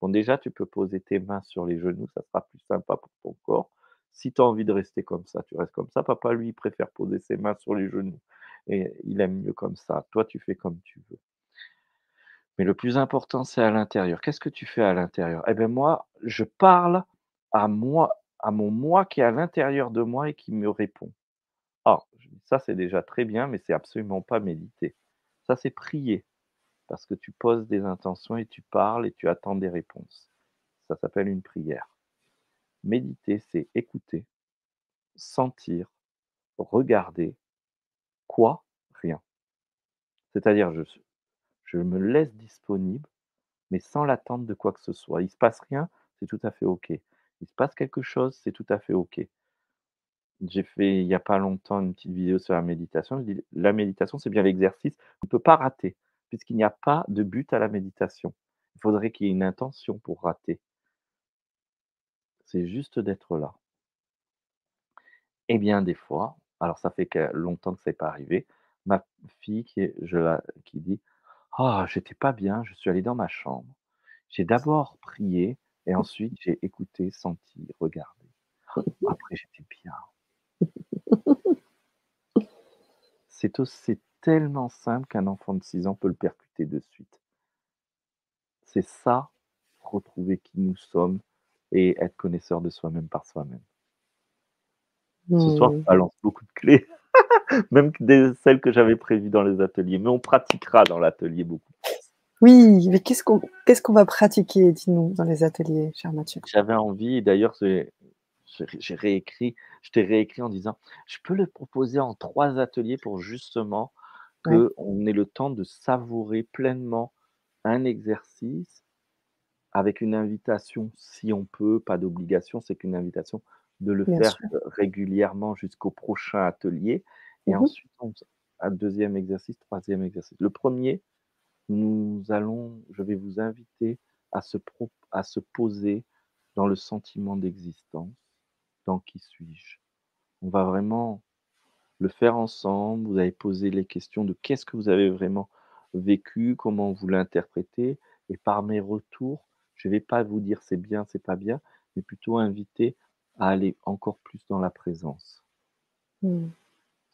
Bon, déjà, tu peux poser tes mains sur les genoux, ça sera plus sympa pour ton corps. Si tu as envie de rester comme ça, tu restes comme ça. Papa, lui, préfère poser ses mains sur les genoux. Et il aime mieux comme ça. Toi, tu fais comme tu veux. Mais le plus important, c'est à l'intérieur. Qu'est-ce que tu fais à l'intérieur? Eh bien, moi, je parle à moi, à mon moi qui est à l'intérieur de moi et qui me répond. Ah, ça c'est déjà très bien, mais c'est absolument pas méditer. Ça c'est prier, parce que tu poses des intentions et tu parles et tu attends des réponses. Ça s'appelle une prière. Méditer, c'est écouter, sentir, regarder, quoi? Rien. C'est-à-dire, je, me laisse disponible, mais sans l'attente de quoi que ce soit. Il se passe rien, c'est tout à fait OK il se passe quelque chose, c'est tout à fait OK. J'ai fait il n'y a pas longtemps une petite vidéo sur la méditation. La méditation, c'est bien l'exercice. On ne peut pas rater, puisqu'il n'y a pas de but à la méditation. Il faudrait qu'il y ait une intention pour rater. C'est juste d'être là. Et bien, des fois, alors ça fait longtemps que ce n'est pas arrivé, ma fille qui, je la, dit Ah, j'étais pas bien, je suis allée dans ma chambre. J'ai d'abord prié, et ensuite, j'ai écouté, senti, regardé. Après, j'étais bien. C'est tellement simple qu'un enfant de 6 ans peut le percuter de suite. C'est ça, retrouver qui nous sommes et être connaisseur de soi-même par soi-même. Ce soir, mmh. on balance beaucoup de clés, même des, celles que j'avais prévues dans les ateliers, mais on pratiquera dans l'atelier beaucoup. Oui, mais qu'est-ce qu'on qu'est-ce qu'on va pratiquer, dis-nous, dans les ateliers, cher Mathieu? J'avais envie, et d'ailleurs, j'ai réécrit, je t'ai réécrit en disant, je peux le proposer en trois ateliers pour justement Ouais. qu'on ait le temps de savourer pleinement un exercice avec une invitation, si on peut, pas d'obligation, c'est qu'une invitation de le Bien faire, sûr. heu, régulièrement jusqu'au prochain atelier et Mmh mh. ensuite on un 2e exercice, 3e exercice. Le 1er, nous allons je vais vous inviter à se pro à se poser dans le sentiment d'existence, dans «Qui suis-je?». On va vraiment le faire ensemble, vous allez poser les questions de qu'est-ce que vous avez vraiment vécu, comment vous l'interprétez et par mes retours, je vais pas vous dire: «C'est bien, c'est pas bien», mais plutôt inviter à aller encore plus dans la présence. Mmh.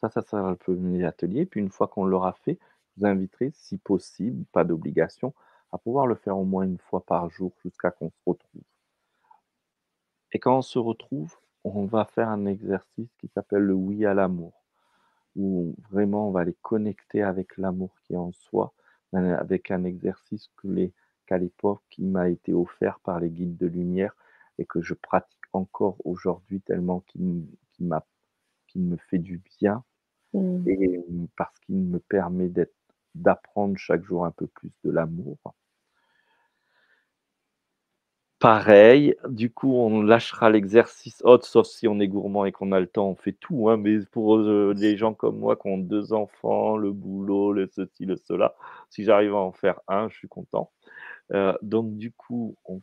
Ça, ça sera le 1er atelier, puis une fois qu'on l'aura fait, je vous inviterai, si possible, pas d'obligation, à pouvoir le faire au moins 1 fois par jour jusqu'à qu'on se retrouve. Et quand on se retrouve, on va faire un exercice qui s'appelle le «Oui à l'amour», où vraiment on va aller connecter avec l'amour qui est en soi, heu, avec un exercice que les qu'à l'époque, qui m'a été offert par les guides de lumière et que je pratique encore aujourd'hui tellement qu'il m'a qu'il me fait du bien Mmh. et mmh, parce qu'il me permet d'être d'apprendre chaque jour un peu plus de l'amour. Pareil, du coup, on lâchera l'exercice autre, sauf si on est gourmand et qu'on a le temps, on fait tout, hein, mais pour, heu, les gens comme moi qui ont 2 enfants, le boulot, le ceci, le cela, si j'arrive à en faire 1, je suis content. Heu, donc du coup, on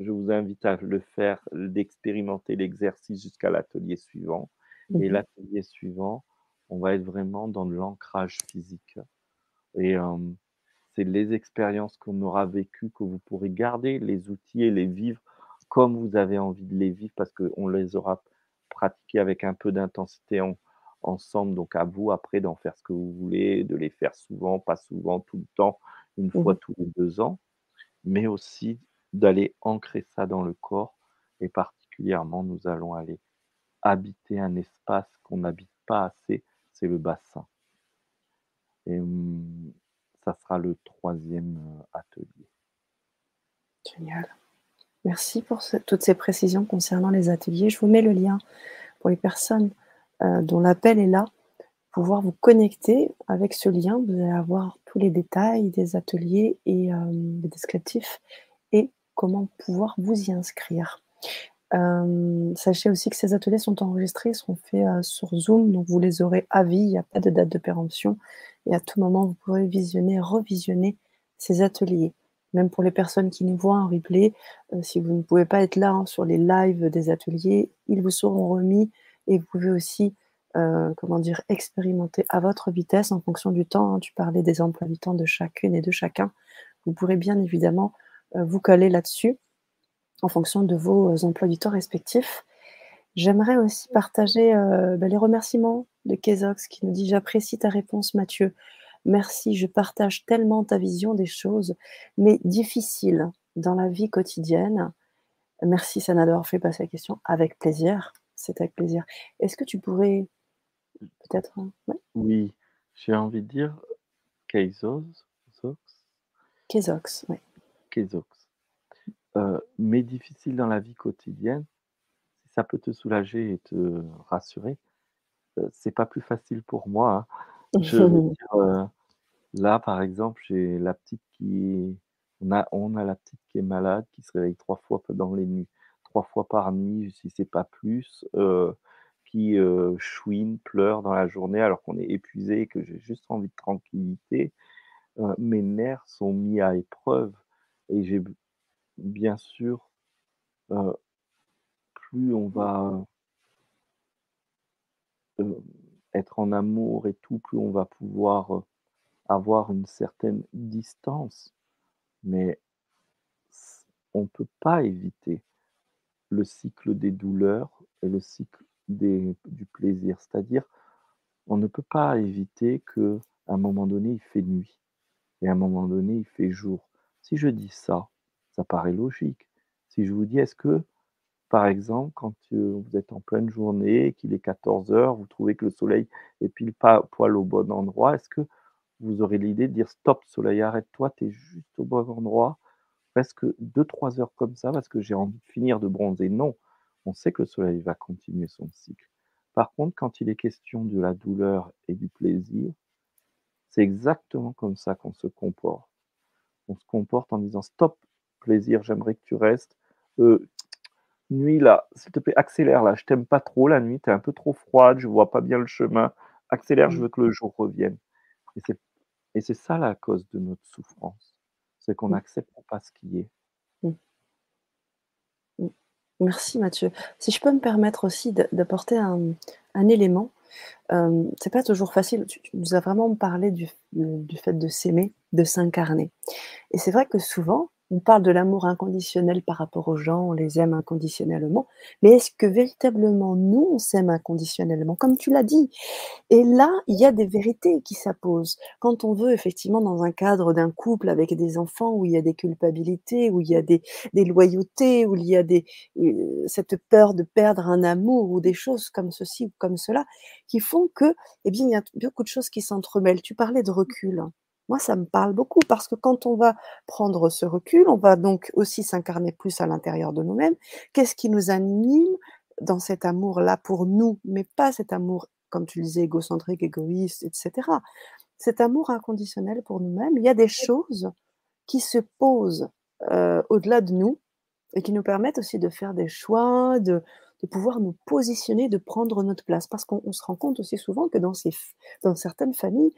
je vous invite à le faire, d'expérimenter l'exercice jusqu'à l'atelier suivant. Mmh et mh. l'atelier suivant, on va être vraiment dans de l'ancrage physique. Et c'est les expériences qu'on aura vécues que vous pourrez garder, les outils et les vivre comme vous avez envie de les vivre parce qu'on les aura pratiqués avec un peu d'intensité en ensemble, donc à vous après d'en faire ce que vous voulez, de les faire souvent, pas souvent, tout le temps, 1 Mmh fois tous les 2 ans, mais aussi d'aller ancrer ça dans le corps et particulièrement, nous allons aller habiter un espace qu'on n'habite pas assez, c'est le bassin. Et mmh, ça sera le 3e, heu, atelier. Génial. Merci pour toutes ces précisions concernant les ateliers. Je vous mets le lien pour les personnes, heu, dont l'appel est là, pouvoir vous connecter avec ce lien. Vous allez avoir tous les détails des ateliers et hem, le descriptif et comment pouvoir vous y inscrire. Hem, sachez aussi que ces ateliers sont enregistrés, ils seront faits, heu, sur Zoom, donc vous les aurez à vie, il y a pas de date de péremption et à tout moment, vous pourrez visionner, revisionner ces ateliers. Même pour les personnes qui nous voient en replay, si vous ne pouvez pas être là, hein, sur les lives des ateliers, ils vous seront remis et vous pouvez aussi, heu, comment dire? Expérimenter à votre vitesse en fonction du temps, hein. Tu parlais des emplois du temps de chacune et de chacun. Vous pourrez bien évidemment, heu, vous caler là-dessus, en fonction de vos emplois du temps respectifs. J'aimerais aussi partager, bah, les remerciements de Kézox qui nous dit: «J'apprécie ta réponse Mathieu. Merci, je partage tellement ta vision des choses, mais difficiles dans la vie quotidienne. Merci Sana d'avoir fait passer la question. Avec plaisir, c'est avec plaisir». Est-ce que tu pourrais peut-être, heu ouais? Oui, j'ai envie de dire Kaysos Zox? Kézox, ouais. Kézox. Mais difficile dans la vie quotidienne, si ça peut te soulager et te rassurer, heu, c'est pas plus facile pour moi, hein. Je veux dire, heu, là, par exemple, j'ai la petite qui on a on a la petite qui est malade, qui se réveille 3 fois dans les nuits, 3 fois par nuit, si c'est pas plus, heu, qui, heu, chouine, pleure dans la journée alors qu'on est épuisés et que j'ai juste envie de tranquillité. Mes nerfs sont mis à épreuve et j'ai bien sûr, plus on va être en amour et tout, plus on va pouvoir, avoir une certaine distance, mais on peut pas éviter le cycle des douleurs et le cycle du plaisir. C'est-à-dire, on ne peut pas éviter qu'à un moment donné, il fait nuit et à un moment donné, il fait jour. Si je dis ça, ça paraît logique. Si je vous dis: «Est-ce que, par exemple, quand, heu, vous êtes en pleine journée, qu'il est 14:00, vous trouvez que le soleil est pile pas poil au bon endroit, est-ce que vous aurez l'idée de dire: "Stop soleil, arrête-toi, tu es juste au bon endroit, reste que 2-3 heures comme ça parce que j'ai envie de finir de bronzer"?» non, on sait que le soleil va continuer son cycle. Par contre, quand il est question de la douleur et du plaisir C'est exactement comme ça qu'on se comporte. On se comporte en disant stop, plaisir, j'aimerais que tu restes. Euh, nuit là, s'il te plaît, accélère là, je t'aime pas trop la nuit, tu es un peu trop froide, je vois pas bien le chemin. Accélère, je Mmh. veux que le jour revienne. Et c'est, et c'est ça la cause de notre souffrance. C'est qu'on Mmh. n'accepte pas ce qui est. Merci Mathieu. Si je peux me permettre aussi d'apporter un, élément, hem, c'est pas toujours facile. Tu nous as vraiment parlé du fait de s'aimer, de s'incarner et c'est vrai que souvent, on parle de l'amour inconditionnel par rapport aux gens, on les aime inconditionnellement, mais est-ce que véritablement nous, on s'aime inconditionnellement? Comme tu l'as dit? Et là, il y a des vérités qui s'apposent. Quand on veut effectivement dans un cadre d'un couple avec des enfants où il y a des culpabilités, où il y a des loyautés, où il y a heu, cette peur de perdre un amour ou des choses comme ceci ou comme cela, qui font que, eh bien, il y a beaucoup de choses qui s'entremêlent. Tu parlais de recul. Moi, ça me parle beaucoup parce que quand on va prendre ce recul, on va donc aussi s'incarner plus à l'intérieur de nous-mêmes. Qu'est-ce qui nous anime dans cet amour-là pour nous, mais pas cet amour, comme tu le disais, égocentrique, égoïste, et cetera. Cet amour inconditionnel pour nous-mêmes, il y a des choses qui se posent, heu, au-delà de nous et qui nous permettent aussi de faire des choix, de de pouvoir nous positionner, de prendre notre place. Parce qu'on on se rend compte aussi souvent que dans ces dans certaines familles,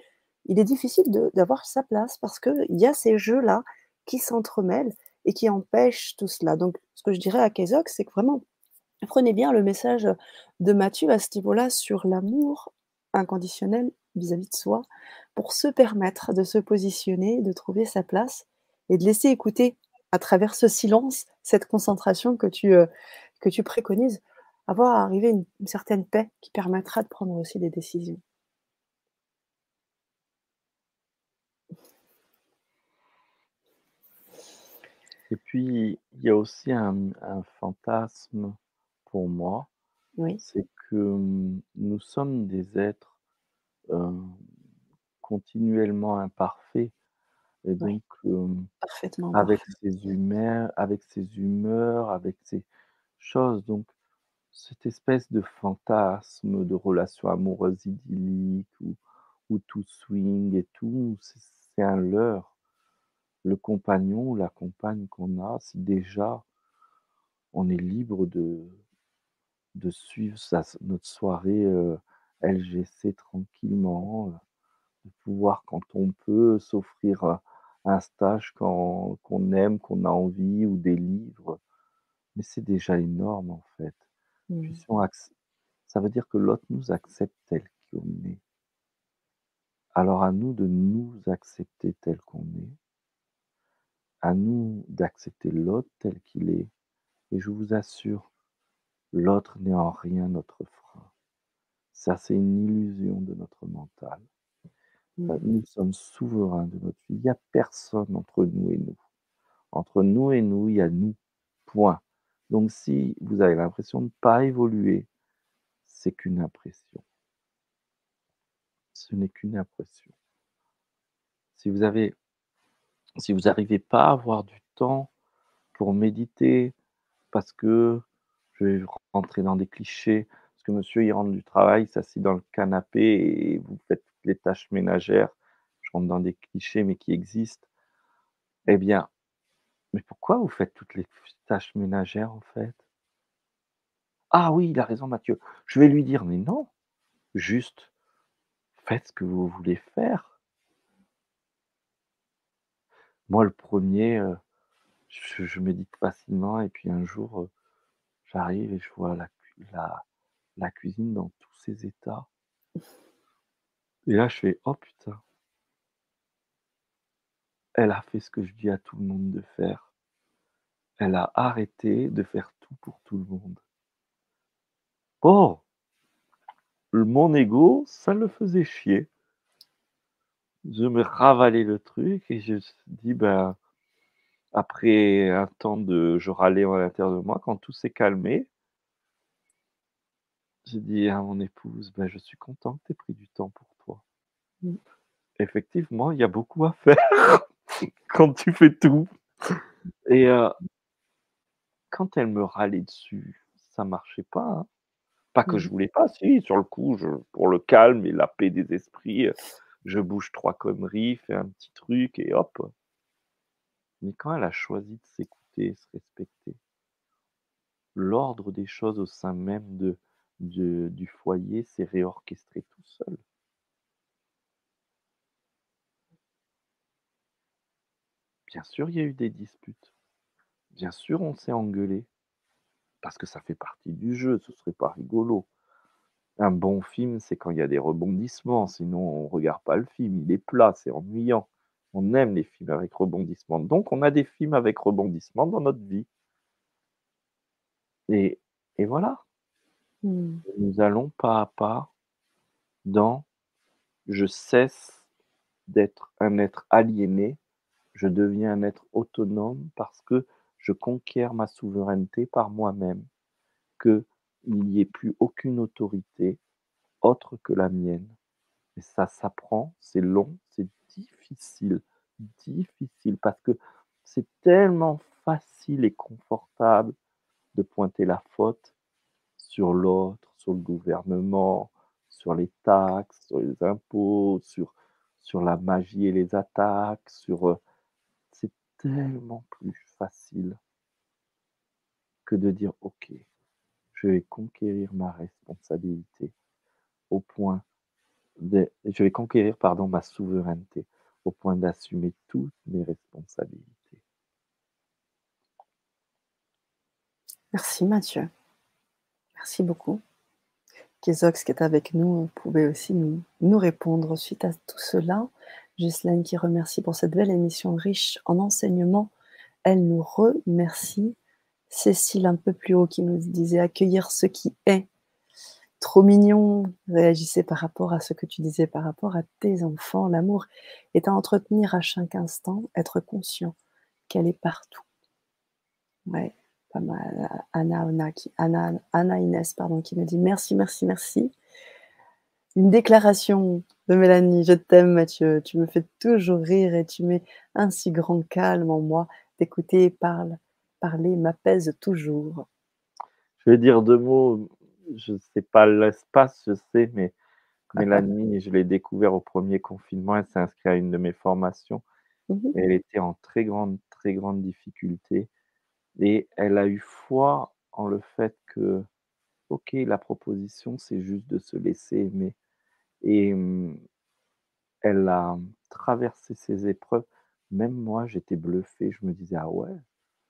il est difficile d'avoir sa place parce qu'il y a ces jeux-là qui s'entremêlent et qui empêchent tout cela. Donc ce que je dirais à Kézok, c'est que vraiment, prenez bien le message de Matthieu à ce niveau-là sur l'amour inconditionnel vis-à-vis de soi, pour se permettre de se positionner, de trouver sa place et de laisser écouter à travers ce silence, cette concentration que tu, heu, que tu préconises, avoir arriver une une certaine paix qui permettra de prendre aussi des décisions. Et puis, il y a aussi un un fantasme pour moi, Oui. c'est que, mmh, nous sommes des êtres, heu, continuellement imparfaits et Oui. donc, hem, Parfaitement avec parfait. ses humeurs avec ses humeurs, avec ses choses, donc cette espèce de fantasme de relation amoureuse idyllique où où tout swing et tout, c'est c'est un leurre. Le compagnon ou la compagne qu'on a, si déjà on est libre de de suivre sa notre soirée, heu, LGC tranquillement, heu, de pouvoir quand on peut s'offrir, heu, un stage quand qu'on aime, qu'on a envie ou des livres, mais c'est déjà énorme en fait. Puis Mmh. si on acc ça veut dire que l'autre nous accepte tel qu'on est. Alors à nous de nous accepter tel qu'on est. À nous d'accepter l'autre tel qu'il est et je vous assure, l'autre n'est en rien notre frein. Ça, c'est une illusion de notre mental. Heu, Mmh. nous sommes souverains de notre vie. Il y a personne entre nous et nous. Entre nous et nous, il y a nous, point. Donc si vous avez l'impression de pas évoluer, c'est qu'une impression. Ce n'est qu'une impression. Si vous avez si vous arrivez pas à avoir du temps pour méditer parce que je vais rentrer dans des clichés, parce que monsieur, il rentre du travail, il s'assied dans le canapé et vous faites toutes les tâches ménagères. Je rentre dans des clichés, mais qui existent. Eh bien, mais pourquoi vous faites toutes les tâches ménagères, en fait? Ah oui, il a raison Mathieu, je vais lui dire, mais non, juste faites ce que vous voulez faire. Moi, le 1er, heu, je médite facilement et puis un jour, heu, j'arrive et je vois la la cuisine dans tous ses états. Et là, je fais: «Oh putain» «elle a fait ce que je dis à tout le monde de faire. Elle a arrêté de faire tout pour tout le monde». Oh! Mon ego, ça le faisait chier. Je me ravalais le truc et je me dit: «Ben» après un temps de je râlais en l'intérieur de moi, quand tout s'est calmé j'ai dit à mon épouse: «Bah, je suis content que tu aies pris du temps pour toi». Mmh. Effectivement, il y a beaucoup à faire quand tu fais tout et heu quand elle me râlait dessus, ça marchait pas, hein. Pas que Mmh je voulais pas, si, sur le coup, je pour le calme et la paix des esprits, heu, je bouge 3 conneries, fais un petit truc et hop. Mais quand elle a choisi de s'écouter, se respecter, l'ordre des choses au sein même du foyer s'est réorchestré tout seul. Bien sûr, il y a eu des disputes. Bien sûr, on s'est engueulé. Parce que ça fait partie du jeu, ce serait pas rigolo. Un bon film, c'est quand il y a des rebondissements, sinon on regarde pas le film, il est plat, c'est ennuyant. On aime les films avec rebondissements. Donc on a des films avec rebondissements dans notre vie. Et et voilà. Mmh. Nous allons pas à pas dans je cesse d'être un être aliéné, je deviens un être autonome parce que je conquiers ma souveraineté par moi-même, qu'il n'y ait plus aucune autorité autre que la mienne. Et ça s'apprend, c'est long, c'est difficile, difficile, parce que c'est tellement facile et confortable de pointer la faute sur l'autre, sur le gouvernement, sur les taxes, sur les impôts, sur, sur la magie et les attaques, sur... euh, c'est tellement plus facile que de dire, OK, je vais conquérir ma responsabilité au point de... Je vais conquérir, pardon, ma souveraineté au point d'assumer toutes mes responsabilités. Merci Mathieu. Merci beaucoup. Kézox qui est avec nous pouvait aussi nous, nous répondre suite à tout cela. Ghislaine qui remercie pour cette belle émission riche en enseignements. Elle nous remercie. Cécile un peu plus haut qui nous disait accueillir ce qui est. Trop mignon, réagissait par rapport à ce que tu disais par rapport à tes enfants. L'amour est à entretenir à chaque instant, être conscient qu'elle est partout. Ouais, pas mal. Anna, Anna, qui, Inès, pardon, qui me dit merci, merci, merci. Une déclaration de Mélanie, je t'aime Mathieu, tu me fais toujours rire et tu mets un si grand calme en moi. D'écouter parle, parler m'apaise toujours. Je vais dire deux mots, je ne sais pas l'espace, je sais, mais Mélanie, je l'ai découvert au premier confinement, elle s'est inscrite à une de mes formations. Mhm. Elle était en très grande, très grande difficulté. Et elle a eu foi en le fait que, OK, la proposition, c'est juste de se laisser aimer. Et hum, elle a traversé ces épreuves. Même moi, j'étais bluffé. Je me disais, ah ouais,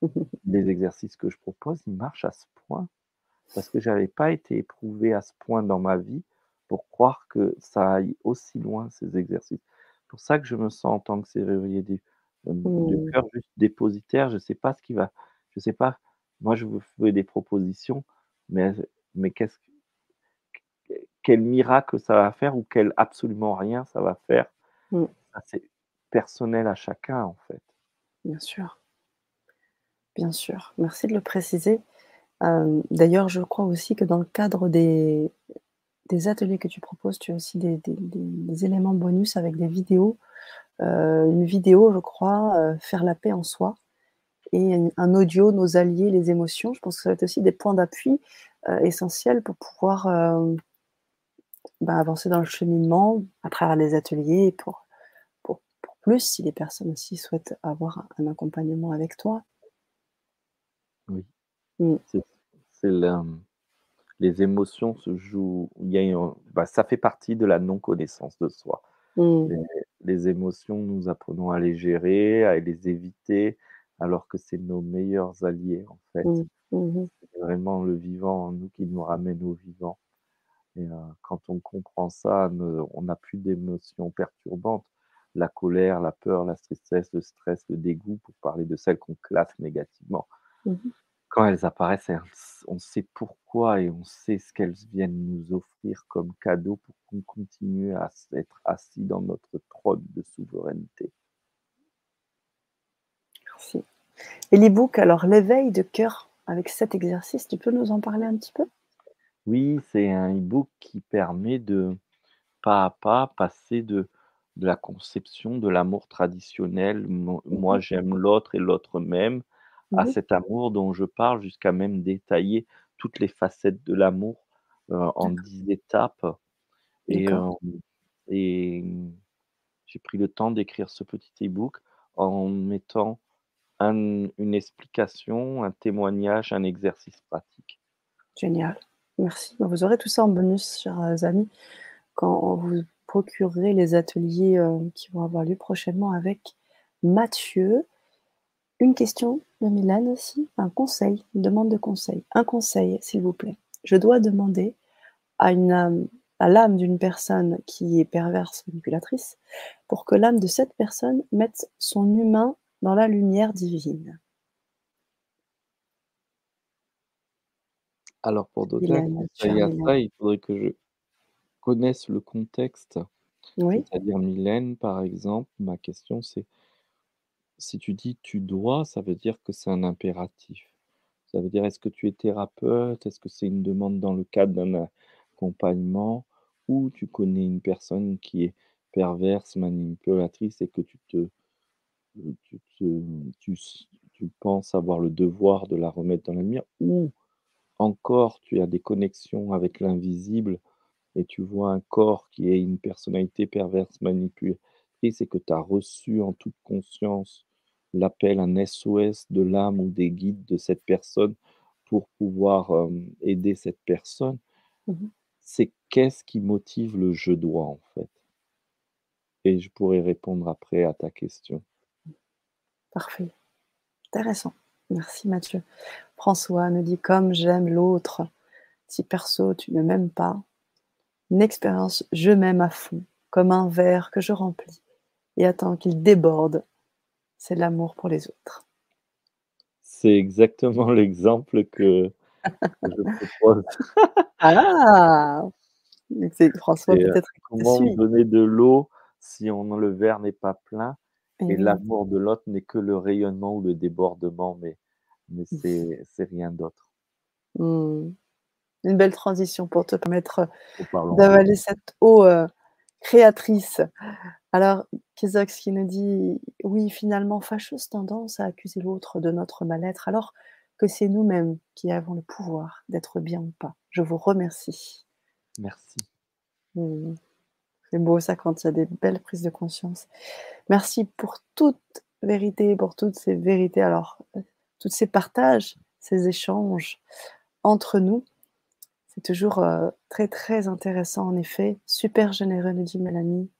les exercices que je propose, ils marchent à ce point? Parce que je n'avais pas été éprouvé à ce point dans ma vie pour croire que ça aille aussi loin, ces exercices. C'est pour ça que je me sens en tant que serrurier du, euh, du Mm. cœur juste dépositaire. Je ne sais pas ce qui va. Je sais pas. Moi, je vous fais des propositions, mais, mais qu'est-ce que- quel miracle ça va faire ou quel absolument rien ça va faire? Mm. Ça, c'est personnel à chacun, en fait. Bien sûr. Bien sûr. Merci de le préciser. Euh, D'ailleurs, je crois aussi que dans le cadre des, ateliers que tu proposes, tu as aussi des, éléments bonus avec des vidéos. Euh, une vidéo, je crois, euh, Faire la paix en soi, et un, audio, Nos alliés, les émotions. Je pense que ça va être aussi des points d'appui essentiels pour pouvoir ben, avancer dans le cheminement à travers les ateliers, pour, pour plus, si les personnes aussi souhaitent avoir un accompagnement avec toi. Oui. Mm. C'est c'est la- les émotions se jouent. Il y a une- bah, ça fait partie de la non-connaissance de soi. Mm. Les, les émotions, nous apprenons à les gérer, à les éviter, alors que c'est nos meilleurs alliés, en fait. Mm. Mhm. C'est vraiment le vivant en nous qui nous ramène au vivant. Et euh, quand on comprend ça, ne- on n'a plus d'émotions perturbantes. La colère, la peur, la tristesse, le stress, le dégoût, pour parler de celles qu'on classe négativement. Mhm. Quand elles apparaissent, elles- on sait pourquoi et on sait ce qu'elles viennent nous offrir comme cadeau pour qu'on continue à être assis dans notre trône de souveraineté. Merci. Et l'e-book, alors l'éveil de cœur avec cet exercice, tu peux nous en parler un petit peu? Oui, c'est un e-book qui permet de, pas à pas, passer de, de la conception de l'amour traditionnel, mo- moi j'aime l'autre et l'autre m'aime, à Mhm. cet amour dont je parle, jusqu'à même détailler toutes les facettes de l'amour euh, en dix étapes. Et, euh, et j'ai pris le temps d'écrire ce petit e-book en mettant une explication, un témoignage, un exercice pratique. Génial, merci. Vous aurez tout ça en bonus, chers amis, quand vous procurerez les ateliers euh, qui vont avoir lieu prochainement avec Mathieu. Une question de Milan aussi, un conseil, une demande de conseil. Un conseil, s'il vous plaît. Je dois demander à une à l'âme d'une personne qui est perverse manipulatrice pour que l'âme de cette personne mette son humain dans la lumière divine. Alors pour donner conseil à ça, il faudrait que je connaisse le contexte. Oui. C'est-à-dire Mylène, par exemple, ma question c'est si tu dis tu dois, ça veut dire que c'est un impératif. Ça veut dire est-ce que tu es thérapeute, est-ce que c'est une demande dans le cadre d'un accompagnement, ou tu connais une personne qui est perverse, manipulatrice et que tu te tu, tu, tu, penses avoir le devoir de la remettre dans la lumière, ou encore tu as des connexions avec l'invisible et tu vois un corps qui est une personnalité perverse, manipulatrice, et que tu as reçu en toute conscience l'appel, un SOS de l'âme ou des guides de cette personne pour pouvoir euh, aider cette personne, mmh c'est qu'est-ce qui motive le je dois en fait? Et je pourrais répondre après à ta question. Parfait. Intéressant. Merci Mathieu. François nous dit comme j'aime l'autre. Si perso tu ne m'aimes pas, une expérience je m'aime à fond, comme un verre que je remplis et attends qu'il déborde. C'est l'amour pour les autres. C'est exactement l'exemple que, je propose. ah François euh, peut-être. Comment donner de l'eau si on, le verre n'est pas plein et l'amour de l'autre n'est que le rayonnement ou le débordement, mais, mais c'est rien d'autre. Mmh. Une belle transition pour te permettre d'avaler cette eau euh, créatrice. Alors, Kizox qui nous dit Oui, finalement, fâcheuse tendance à accuser l'autre de notre mal-être, alors que c'est nous-mêmes qui avons le pouvoir d'être bien ou pas. Je vous remercie. Merci. Mmh. C'est beau ça quand il y a des belles prises de conscience. Merci pour toute vérité, pour toutes ces vérités. Alors, tous ces partages, ces échanges entre nous, c'est toujours euh, très très intéressant en effet. Super généreux, nous dit Mélanie.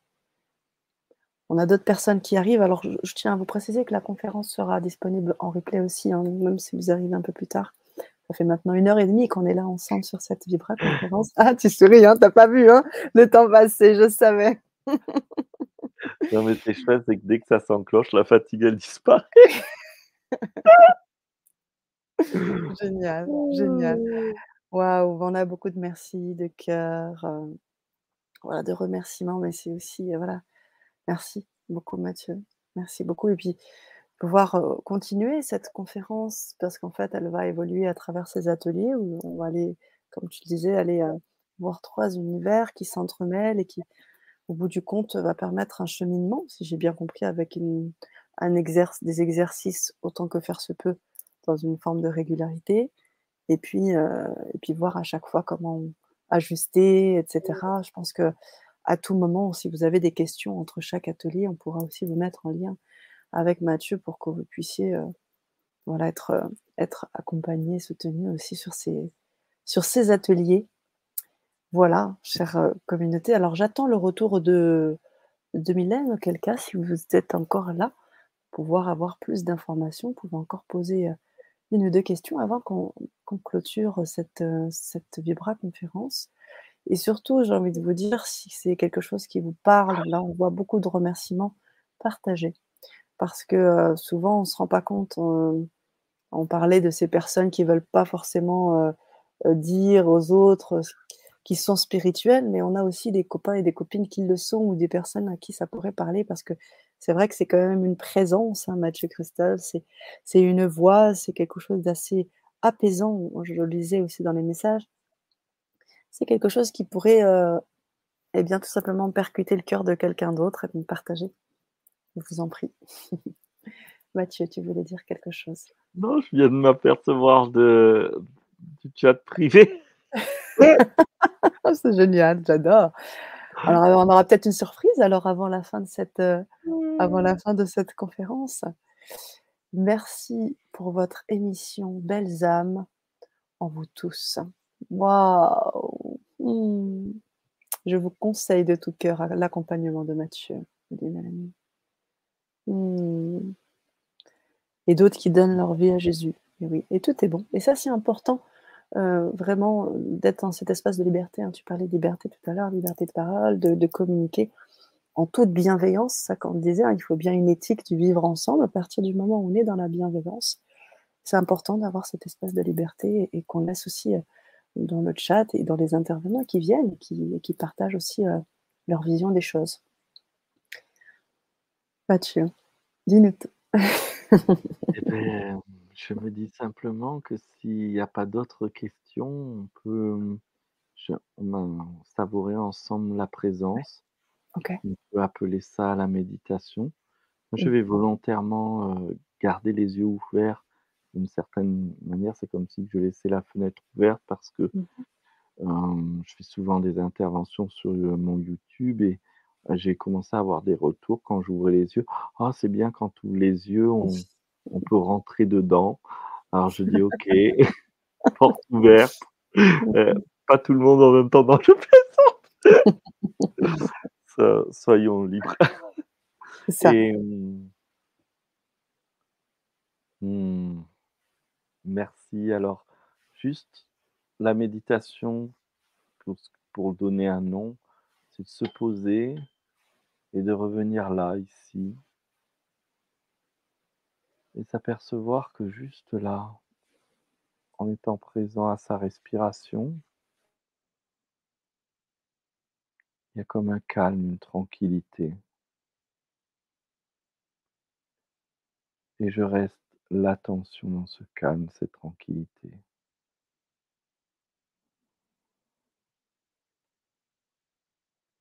On a d'autres personnes qui arrivent. Alors, je, tiens à vous préciser que la conférence sera disponible en replay aussi, hein, même si vous arrivez un peu plus tard. Ça fait maintenant une heure et demie qu'on est là ensemble sur cette Vibra conférence. Ah, tu souris, hein, t'as pas vu, hein, le temps passé, je savais. non, mais c'est chouette, c'est que dès que ça s'enclenche, la fatigue, elle disparaît. génial, génial. Waouh, on a beaucoup de merci, de cœur, euh, voilà, de remerciements, mais c'est aussi, euh, voilà, merci beaucoup Mathieu, merci beaucoup. Et puis, pouvoir continuer cette conférence parce qu'en fait, elle va évoluer à travers ces ateliers où on va aller, comme tu disais, aller voir trois univers qui s'entremêlent et qui, au bout du compte, va permettre un cheminement, si j'ai bien compris, avec un des exercices autant que faire se peut dans une forme de régularité. Et puis, et puis voir à chaque fois comment ajuster, etc. Je pense que à tout moment, si vous avez des questions entre chaque atelier, on pourra aussi vous mettre en lien avec Mathieu pour que vous puissiez euh, voilà, être, euh, être accompagné, soutenu aussi sur ces, sur ces ateliers. Voilà, chère euh, communauté. Alors j'attends le retour de, de Mylène, auquel cas, si vous êtes encore là, pouvoir avoir plus d'informations, pouvez encore poser une ou deux questions avant qu'on clôture cette, cette Vibra conférence. Et surtout, j'ai envie de vous dire, si c'est quelque chose qui vous parle, là on voit beaucoup de remerciements partagés parce que souvent on ne se rend pas compte. On, parlait de ces personnes qui ne veulent pas forcément dire aux autres qui sont spirituels, mais on a aussi des copains et des copines qui le sont ou des personnes à qui ça pourrait parler parce que c'est vrai que c'est quand même une présence, hein, Mathieu Cristal, c'est une voix, c'est quelque chose d'assez apaisant. Je le lisais aussi dans les messages. C'est quelque chose qui pourrait eh bien, tout simplement percuter le cœur de quelqu'un d'autre et me partager. Je vous en prie. Mathieu, tu voulais dire quelque chose? Non, je viens de m'apercevoir de... du chat privé. c'est génial, j'adore. Alors, on aura peut-être une surprise alors avant la fin de cette, heu, avant la fin de cette conférence. Merci pour votre émission Belles âmes en vous tous. Waouh! Mmh. Je vous conseille de tout cœur l'accompagnement de Mathieu, dit Mélanie. Mmh. Et d'autres qui donnent leur vie à Jésus. Et oui, et tout est bon. Et ça, c'est important, heu, vraiment, heu, d'être dans cet espace de liberté, hein. Tu parlais de liberté tout à l'heure, liberté de parole, de communiquer en toute bienveillance. Ça, comme on disait, hein, il faut bien une éthique du vivre ensemble. À partir du moment où on est dans la bienveillance, c'est important d'avoir cet espace de liberté et qu'on laisse aussi, heu, dans le chat et dans les intervenants qui viennent et qui partagent aussi, leur vision des choses. Mathieu, dis-nous tout. Et beh, je me dis simplement que s'il y a pas d'autres questions, on peut, mmh, je on a savourer ensemble la présence. OK. On peut appeler ça la méditation. Je Mmh. vais volontairement, garder les yeux ouverts d'une certaine manière. C'est comme si je laissais la fenêtre ouverte parce que, Mmh je fais souvent des interventions sur, mon YouTube et j'ai commencé à avoir des retours quand j'ouvrais les yeux: «Ah, c'est bien quand tu ouvres les yeux, on on peut rentrer dedans». Alors je dis: «OK, porte ouverte». Mh. pas tout le monde en même temps, non, je plaisante. So soyons libres. C'est ça. Et mmh Mmh. Merci. Alors, juste la méditation, pour donner un nom, c'est de se poser et de revenir là, ici et s'apercevoir que juste là en étant présent à sa respiration il y a comme un calme, une tranquillité. Et je reste l'attention dans ce calme, cette tranquillité.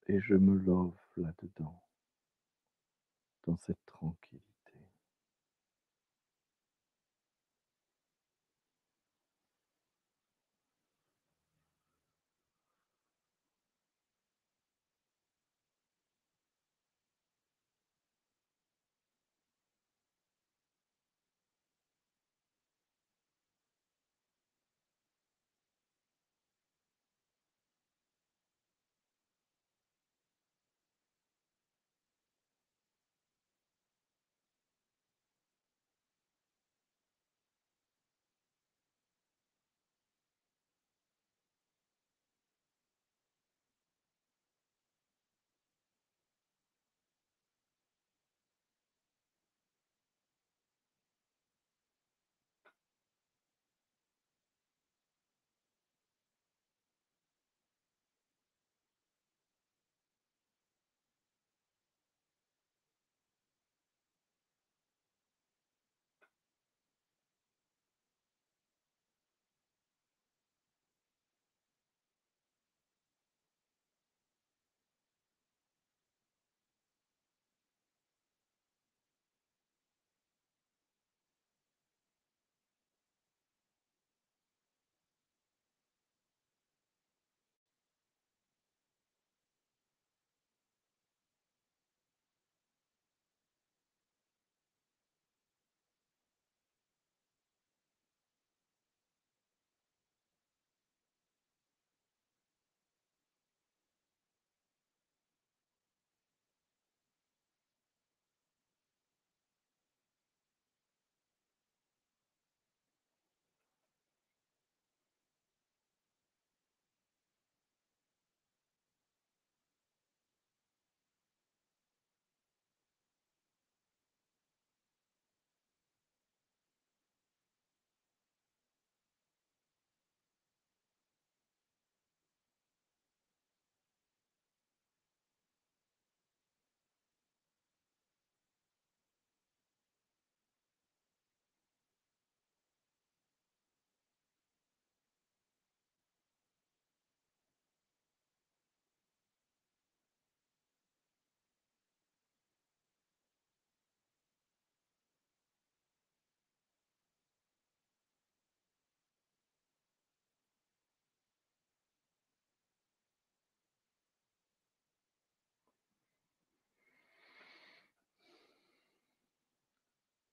Et je me love là-dedans. Dans cette tranquillité.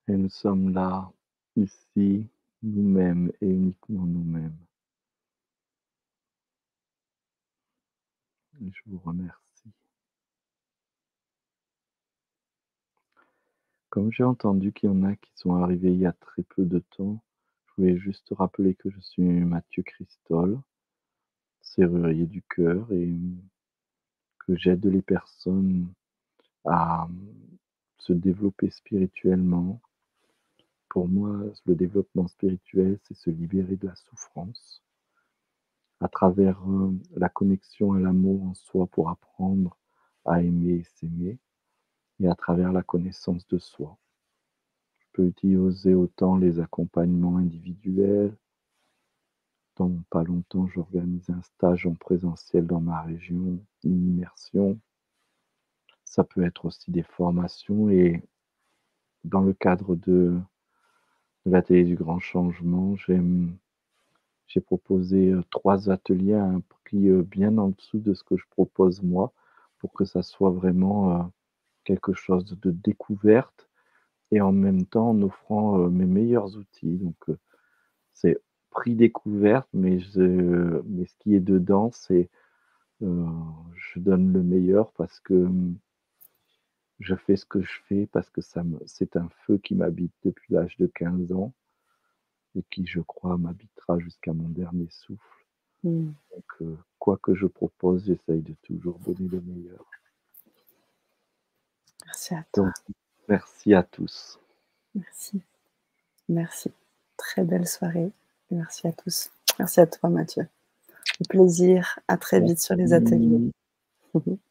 Et nous sommes là, ici, nous-mêmes et uniquement nous-mêmes. Je vous remercie. Comme j'ai entendu qu'il y en a qui sont arrivés il y a très peu de temps, je voulais juste rappeler que je suis Mathieu Christol, serrurier du cœur, et que j'aide les personnes à se développer spirituellement. Pour moi, le développement spirituel, c'est se libérer de la souffrance à travers euh, la connexion à l'amour en soi pour apprendre à aimer et s'aimer, et à travers la connaissance de soi. Je peux utiliser autant les accompagnements individuels. Dans pas longtemps, j'organise un stage en présentiel dans ma région, une immersion. Ça peut être aussi des formations et dans le cadre de, de l'atelier du grand changement, j'ai proposé euh, trois ateliers à un prix euh, bien en dessous de ce que je propose moi pour que ça soit vraiment euh, quelque chose de découverte et en même temps en offrant mes meilleurs outils. Donc, c'est prix découverte, mais, ce qui est dedans, c'est je donne le meilleur parce que je fais ce que je fais parce que ça c'est un feu qui m'habite depuis l'âge de 15 ans et qui, je crois, m'habitera jusqu'à mon dernier souffle. Mmh. Donc, quoi que je propose, j'essaye de toujours donner le meilleur. Merci à toi. merci à tous. Merci. Merci. Très belle soirée. Merci à tous. Merci à toi, Mathieu. Au plaisir. À très vite sur les ateliers.